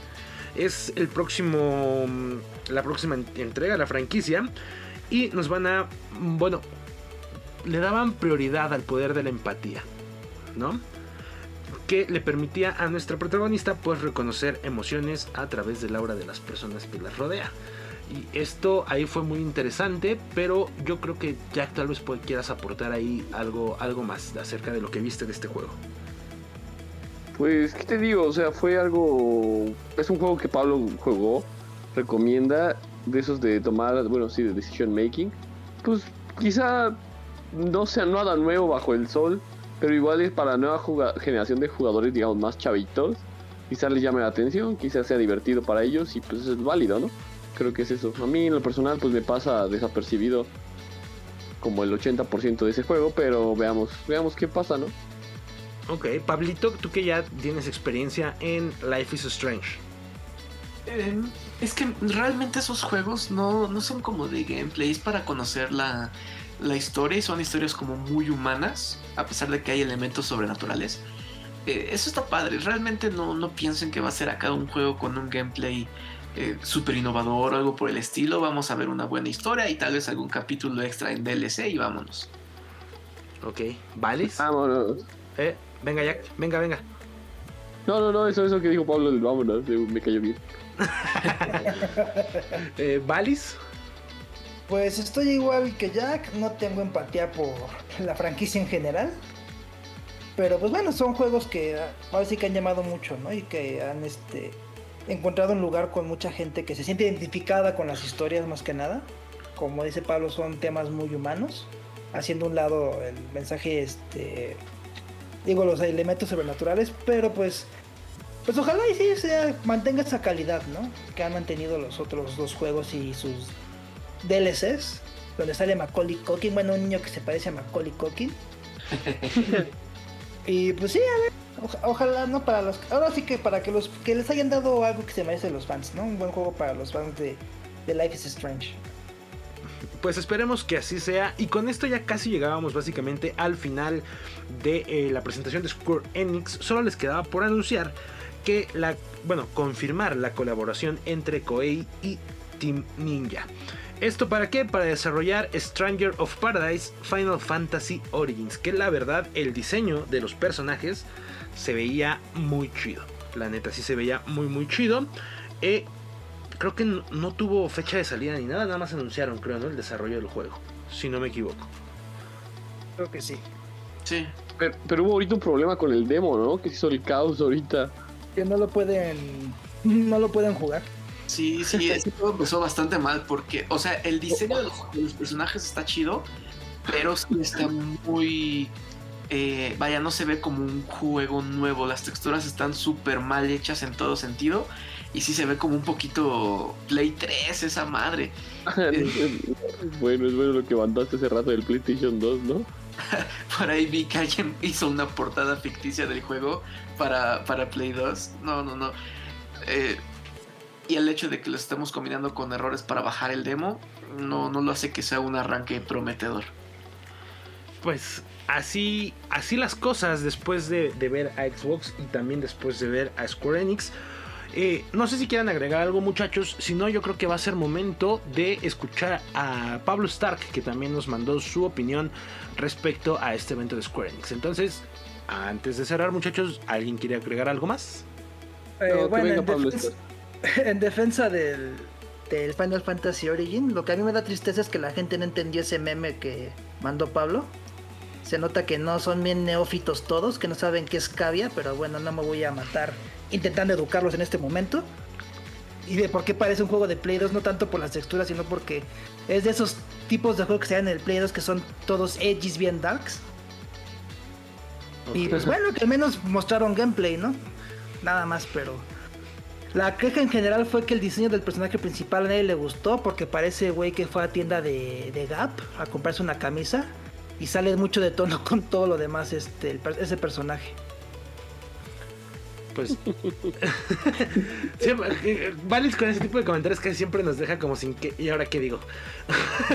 Es el próximo. mm, La próxima en- entrega de la franquicia. Y nos van a. mm, Bueno. Le daban prioridad al poder de la empatía. ¿No? Que le permitía a nuestra protagonista pues reconocer emociones a través del aura de las personas que las rodea. Y esto ahí fue muy interesante, pero yo creo que Jack tal vez quieras aportar ahí algo, algo más acerca de lo que viste de este juego. Pues, ¿qué te digo? O sea, fue algo. Es un juego que Pablo jugó, recomienda, de esos de tomar, bueno, sí, de decision making. Pues quizá no sea nada nuevo bajo el sol, pero igual es para nueva juga- generación de jugadores, digamos, más chavitos. Quizá les llame la atención, quizá sea divertido para ellos y pues es válido, ¿no? Creo que es eso. A mí en lo personal pues me pasa desapercibido como el 80% de ese juego, pero veamos, veamos qué pasa, ¿no? Ok, Pablito, tú que ya tienes experiencia en Life is Strange. Eh, es que realmente esos juegos no, no son como de gameplay, es para conocer la, la historia y son historias como muy humanas, a pesar de que hay elementos sobrenaturales. Eh, eso está padre, realmente no, no piensen que va a ser acá un juego con un gameplay eh, súper innovador o algo por el estilo. Vamos a ver una buena historia y tal vez algún capítulo extra en DLC y vámonos. Ok, ¿Vales? Vámonos. Eh, venga Jack, venga, venga. No, no, no, eso, eso que dijo Pablo del vámonos, me cayó bien. Eh, ¿Valis? Pues estoy igual que Jack, no tengo empatía por la franquicia en general. Pero pues bueno, son juegos que ah, ahora sí que han llamado mucho, ¿no? Y que han este encontrado un lugar con mucha gente que se siente identificada con las historias más que nada. Como dice Pablo, son temas muy humanos, haciendo un lado el mensaje este digo los elementos sobrenaturales, pero pues pues ojalá y sí sea, mantenga esa calidad, ¿no? Que han mantenido los otros dos juegos y sus DLCs, donde sale Macaulay Culkin, bueno, un niño que se parece a Macaulay Culkin. y pues sí, a ver, oja- ojalá, ¿no? Para los, ahora sí que para que los, que les hayan dado algo que se merecen los fans, ¿no? Un buen juego para los fans de, de Life is Strange. Pues esperemos que así sea. Y con esto ya casi llegábamos básicamente al final de eh, la presentación de Square Enix. Solo les quedaba por anunciar que la, bueno, confirmar la colaboración entre Koei y Team Ninja. ¿Esto para qué? Para desarrollar Stranger of Paradise Final Fantasy Origins. Que la verdad, el diseño de los personajes se veía muy chido. La neta, sí se veía muy, muy chido. Eh, creo que no, no tuvo fecha de salida ni nada, nada más anunciaron, creo, ¿no? El desarrollo del juego. Si no me equivoco. Creo que sí. Sí. Pero, pero hubo ahorita un problema con el demo, ¿no? Que se hizo el caos ahorita. Que no lo pueden, no lo pueden jugar. Sí, sí, ese juego empezó bastante mal porque, o sea, el diseño de los, de los personajes está chido, pero sí está muy... eh, vaya, no se ve como un juego nuevo, las texturas están súper mal hechas en todo sentido y sí se ve como un poquito Play 3 esa madre. bueno, es bueno lo que mandaste hace rato del PlayStation 2, ¿no? Por ahí vi que alguien hizo una portada ficticia del juego para, para Play 2. No, no, no. Eh, y el hecho de que lo estemos combinando con errores para bajar el demo, no, no lo hace que sea un arranque prometedor. Pues así, así las cosas después de, de ver a Xbox y también después de ver a Square Enix. Eh, no sé si quieran agregar algo muchachos, si no yo creo que va a ser momento de escuchar a Pablo Stark que también nos mandó su opinión respecto a este evento de Square Enix. Entonces, antes de cerrar muchachos, ¿alguien quiere agregar algo más? Eh, No, que bueno, venga en, Pablo defensa, en defensa del, del Final Fantasy Origin, lo que a mí me da tristeza es que la gente no entendió ese meme que mandó Pablo. Se nota que no son bien neófitos todos, que no saben qué es cavia, pero bueno, no me voy a matar intentando educarlos en este momento. Y de por qué parece un juego de Play 2, no tanto por las texturas, sino porque es de esos tipos de juegos que se dan en el Play 2 que son todos edgys bien darks. Y pues bueno, que al menos mostraron gameplay, ¿no? Nada más, pero. La queja en general fue que el diseño del personaje principal a nadie le gustó porque parece güey que fue a tienda de, Gap a comprarse una camisa y sale mucho de tono con todo lo demás este ese personaje. Pues. siempre, eh, Valis con ese tipo de comentarios que siempre nos deja como sin que. ¿Y ahora qué digo?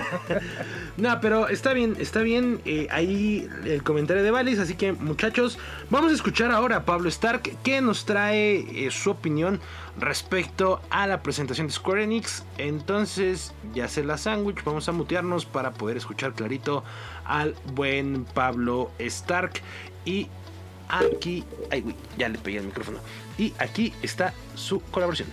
no, pero está bien, está bien eh, ahí el comentario de Valis. Así que, muchachos, vamos a escuchar ahora a Pablo Stark que nos trae eh, su opinión respecto a la presentación de Square Enix. Entonces, ya sé la sándwich, vamos a mutearnos para poder escuchar clarito al buen Pablo Stark. Y aquí, ay, uy, ya le pegué el micrófono. Y aquí está su colaboración.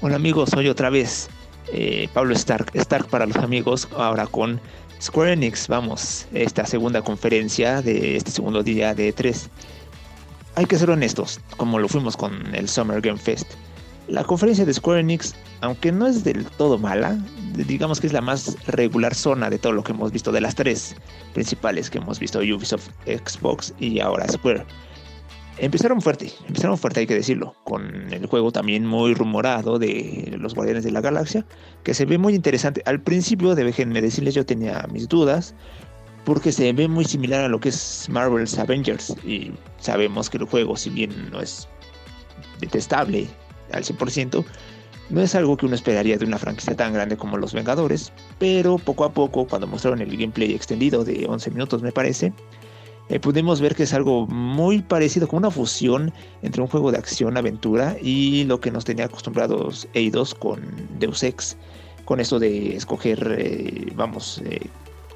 Hola amigos, soy otra vez eh, Pablo Stark, Stark para los amigos, ahora con Square Enix, vamos, esta segunda conferencia de este segundo día de E3. Hay que ser honestos, como lo fuimos con el Summer Game Fest. La conferencia de Square Enix, aunque no es del todo mala, digamos que es la más regular zona de todo lo que hemos visto de las tres principales que hemos visto, Ubisoft, Xbox y ahora Square. Empezaron fuerte, empezaron fuerte hay que decirlo, con el juego también muy rumorado de los Guardianes de la Galaxia, que se ve muy interesante. Al principio, déjenme decirles, yo tenía mis dudas, porque se ve muy similar a lo que es Marvel's Avengers, y sabemos que el juego, si bien no es detestable al 100%, no es algo que uno esperaría de una franquicia tan grande como Los Vengadores, pero poco a poco, cuando mostraron el gameplay extendido de 11 minutos me parece, eh, pudimos ver que es algo muy parecido, como una fusión entre un juego de acción-aventura y lo que nos tenía acostumbrados Eidos con Deus Ex, con eso de escoger, eh, vamos, eh,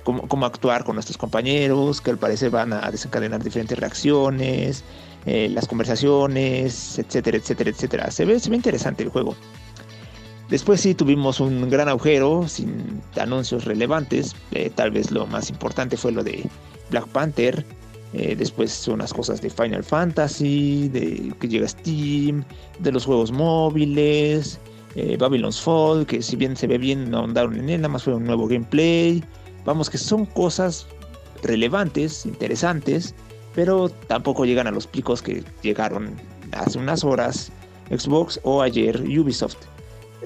cómo, actuar con nuestros compañeros, que al parecer van a desencadenar diferentes reacciones, las conversaciones, etcétera, etcétera, etcétera. Se ve, se ve interesante el juego. Después sí tuvimos un gran agujero sin anuncios relevantes. tal vez lo más importante fue lo de Black Panther, eh, después unas cosas de Final Fantasy, de que llega Steam, de los juegos móviles, eh, Babylon's Fall, que si bien se ve bien, no ahondaron en él, nada más fue un nuevo gameplay. Vamos, que son cosas relevantes, interesantes, pero tampoco llegan a los picos que llegaron hace unas horas Xbox o ayer Ubisoft.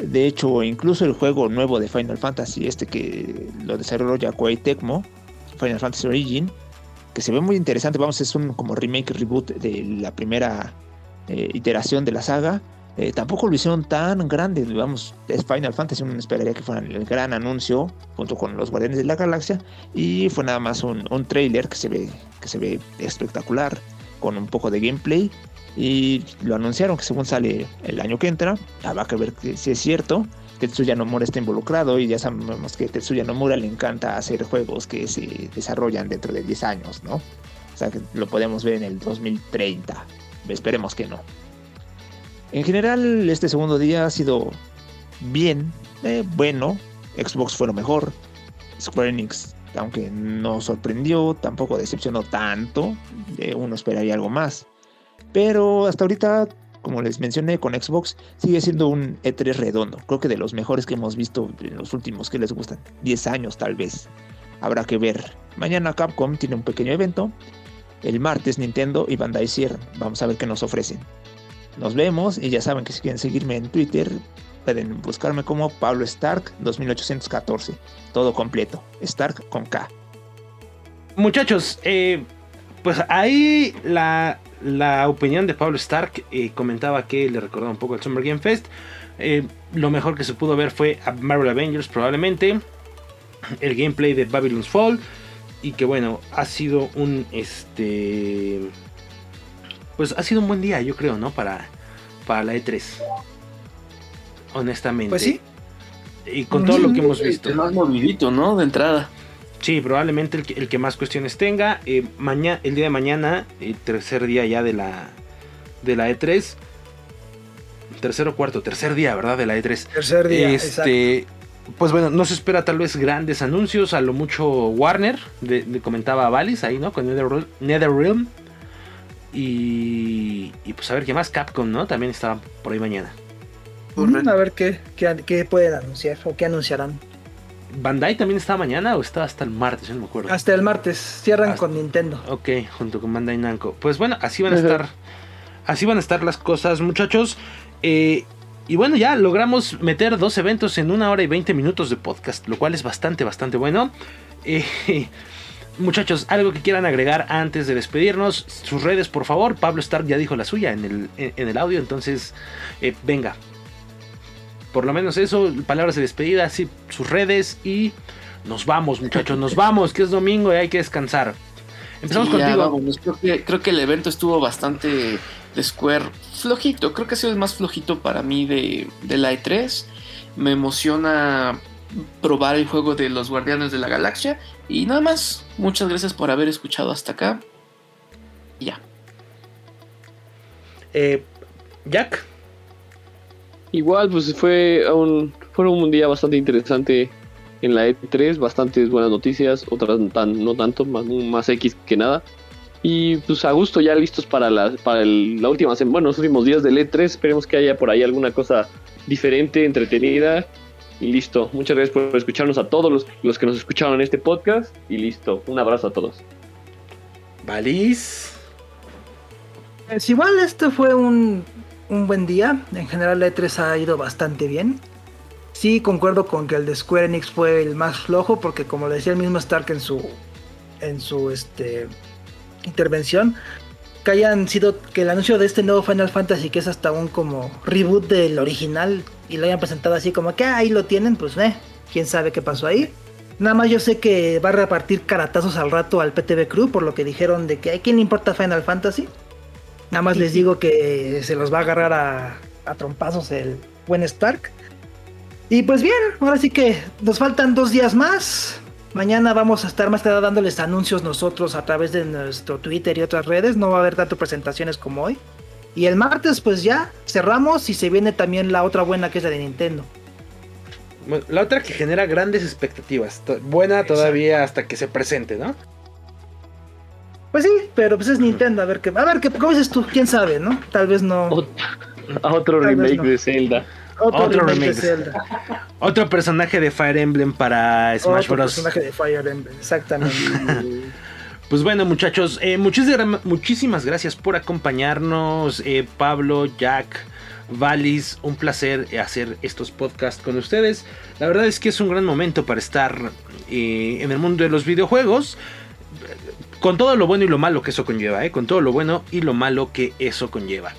De hecho, incluso el juego nuevo de Final Fantasy, este que lo desarrolló Koei Tecmo, Final Fantasy Origin, que se ve muy interesante. Vamos, es un como remake, reboot de la primera eh, iteración de la saga. Eh, tampoco lo hicieron tan grande, vamos, es Final Fantasy, uno esperaría que fuera el gran anuncio junto con los Guardianes de la Galaxia y fue nada más un, un trailer que se ve que se ve espectacular con un poco de gameplay y lo anunciaron que según sale el año que entra, habrá que ver si es cierto Tetsuya Nomura está involucrado y ya sabemos que Tetsuya Nomura le encanta hacer juegos que se desarrollan dentro de 10 años, ¿no? O sea que lo podemos ver en el 2030. Esperemos que no. En general, este segundo día ha sido bien, eh, bueno. Xbox fue lo mejor. Square Enix, aunque no sorprendió, tampoco decepcionó tanto. uno esperaría algo más. Pero hasta ahorita como les mencioné con Xbox, sigue siendo un E3 redondo. Creo que de los mejores que hemos visto en los últimos que les gustan, 10 años tal vez. Habrá que ver. Mañana Capcom tiene un pequeño evento. El martes Nintendo y Bandai cierran. Vamos a ver qué nos ofrecen. Nos vemos y ya saben que si quieren seguirme en Twitter, pueden buscarme como Pablo Stark 2814. Todo completo. Stark con K. Muchachos, eh, pues ahí la la opinión de Pablo Stark eh, comentaba que le recordaba un poco el Summer Game Fest. Eh, lo mejor que se pudo ver fue a Marvel Avengers probablemente. El gameplay de Babylon's Fall. Y que bueno, ha sido un este. Pues ha sido un buen día, yo creo, ¿no? Para, para la E3. Honestamente. Pues sí. Y con todo lo que hemos visto. El más movidito, ¿no? De entrada. Sí, probablemente el que, más cuestiones tenga. Eh, mañana, el día de mañana, el eh, tercer día ya de la, de la E3. Tercer o cuarto, tercer día, ¿verdad? De la E3. Tercer día. Este, pues bueno, no se espera tal vez grandes anuncios. A lo mucho Warner, de, comentaba Valis ahí, ¿no? Con NetherRealm. Y, y pues a ver qué más. Capcom, ¿no? También estaba por ahí mañana. A ver qué, qué, qué pueden anunciar o qué anunciarán. Bandai también está mañana o está hasta el martes, no me acuerdo. Hasta el martes, cierran con Nintendo. Ok, junto con Bandai Namco. Pues bueno, así van a estar. Así van a estar las cosas, muchachos. Eh, y bueno, ya logramos meter dos eventos en una hora y veinte minutos de podcast, lo cual es bastante, bastante bueno. Eh, muchachos, algo que quieran agregar antes de despedirnos. Sus redes, por favor. Pablo Stark ya dijo la suya en el, en el audio, entonces, eh, venga. Por lo menos eso, palabras de despedida, sí, sus redes y nos vamos, muchachos, nos vamos, que es domingo y hay que descansar. Empezamos contigo. Creo, que, creo que el evento estuvo bastante de Square flojito. Creo que ha sido el más flojito para mí de, de la E3. Me emociona probar el juego de los Guardianes de la Galaxia. Y nada más, muchas gracias por haber escuchado hasta acá. ya. Eh, Jack. Igual, pues fue un, fue un día bastante interesante en la E3, bastantes buenas noticias, otras tan, no tanto, más, más X que nada. Y pues a gusto ya listos para la, para la última bueno, los últimos días del E3. Esperemos que haya por ahí alguna cosa diferente, entretenida. Y listo. Muchas gracias por escucharnos a todos los, los que nos escucharon en este podcast. Y listo. Un abrazo a todos. Valis. Pues igual este fue un, un buen día. En general la E3 ha ido bastante bien. Sí, concuerdo con que el de Square Enix fue el más flojo, porque como le decía el mismo Stark en su en su este intervención, que hayan sido que el anuncio de este nuevo Final Fantasy que es hasta un como reboot del original y lo hayan presentado así como que ah, ahí lo tienen, pues eh, quién sabe qué pasó ahí. Nada más yo sé que va a repartir caratazos al rato al PTV Crew por lo que dijeron de que a quién le importa Final Fantasy. Nada más les digo que se los va a agarrar a, a trompazos el buen Stark. Y pues bien, ahora sí que nos faltan dos días más. Mañana vamos a estar más tarde dándoles anuncios nosotros a través de nuestro Twitter y otras redes. No va a haber tanto presentaciones como hoy. Y el martes pues ya cerramos y se viene también la otra buena que es la de Nintendo. la otra que genera grandes expectativas. Buena todavía hasta que se presente, ¿no? Pues sí, pero pues es Nintendo, a ver qué, a ver qué, ¿cómo dices tú? ¿Quién sabe, no? Tal vez no. otro remake de Zelda. Otro, remake. Otro personaje de Fire Emblem para Smash Otro personaje de Fire Emblem, exactamente. Pues bueno, muchachos, eh, muchísimas, gracias por acompañarnos, eh, Pablo, Jack, Valis. Un placer hacer estos podcasts con ustedes. La verdad es que es un gran momento para estar eh, en el mundo de los videojuegos. Con todo lo bueno y lo malo que eso conlleva, con todo lo bueno y lo malo que eso conlleva.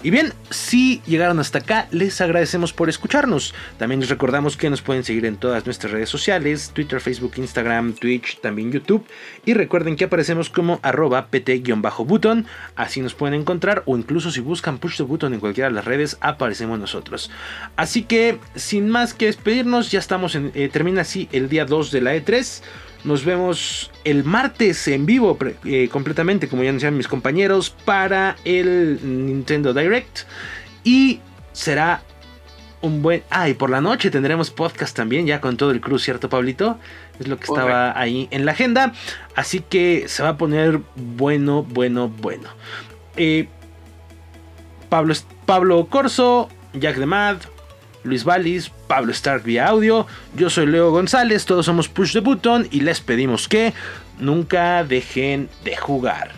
Y bien, si llegaron hasta acá, les agradecemos por escucharnos. También les recordamos que nos pueden seguir en todas nuestras redes sociales, Twitter, Facebook, Instagram, Twitch, también YouTube. Y recuerden que aparecemos como arroba pt-button, así nos pueden encontrar o incluso si buscan push the button en cualquiera de las redes, aparecemos nosotros. Así que, sin más que despedirnos, ya estamos en, eh, termina así el día 2 de la E3. Nos vemos el martes en vivo eh, completamente, como ya anunciaron mis compañeros, para el Nintendo Direct. Y será un buen... Ah, y por la noche tendremos podcast también, ya con todo el cruz, ¿cierto, Pablito? Es lo que estaba ahí en la agenda. Así que se va a poner bueno, bueno, bueno. Eh, Pablo, Pablo Corso, Jack de Mad, Luis Valis, Pablo Stark vía audio, yo soy Leo González, todos somos Push the Button y les pedimos que nunca dejen de jugar.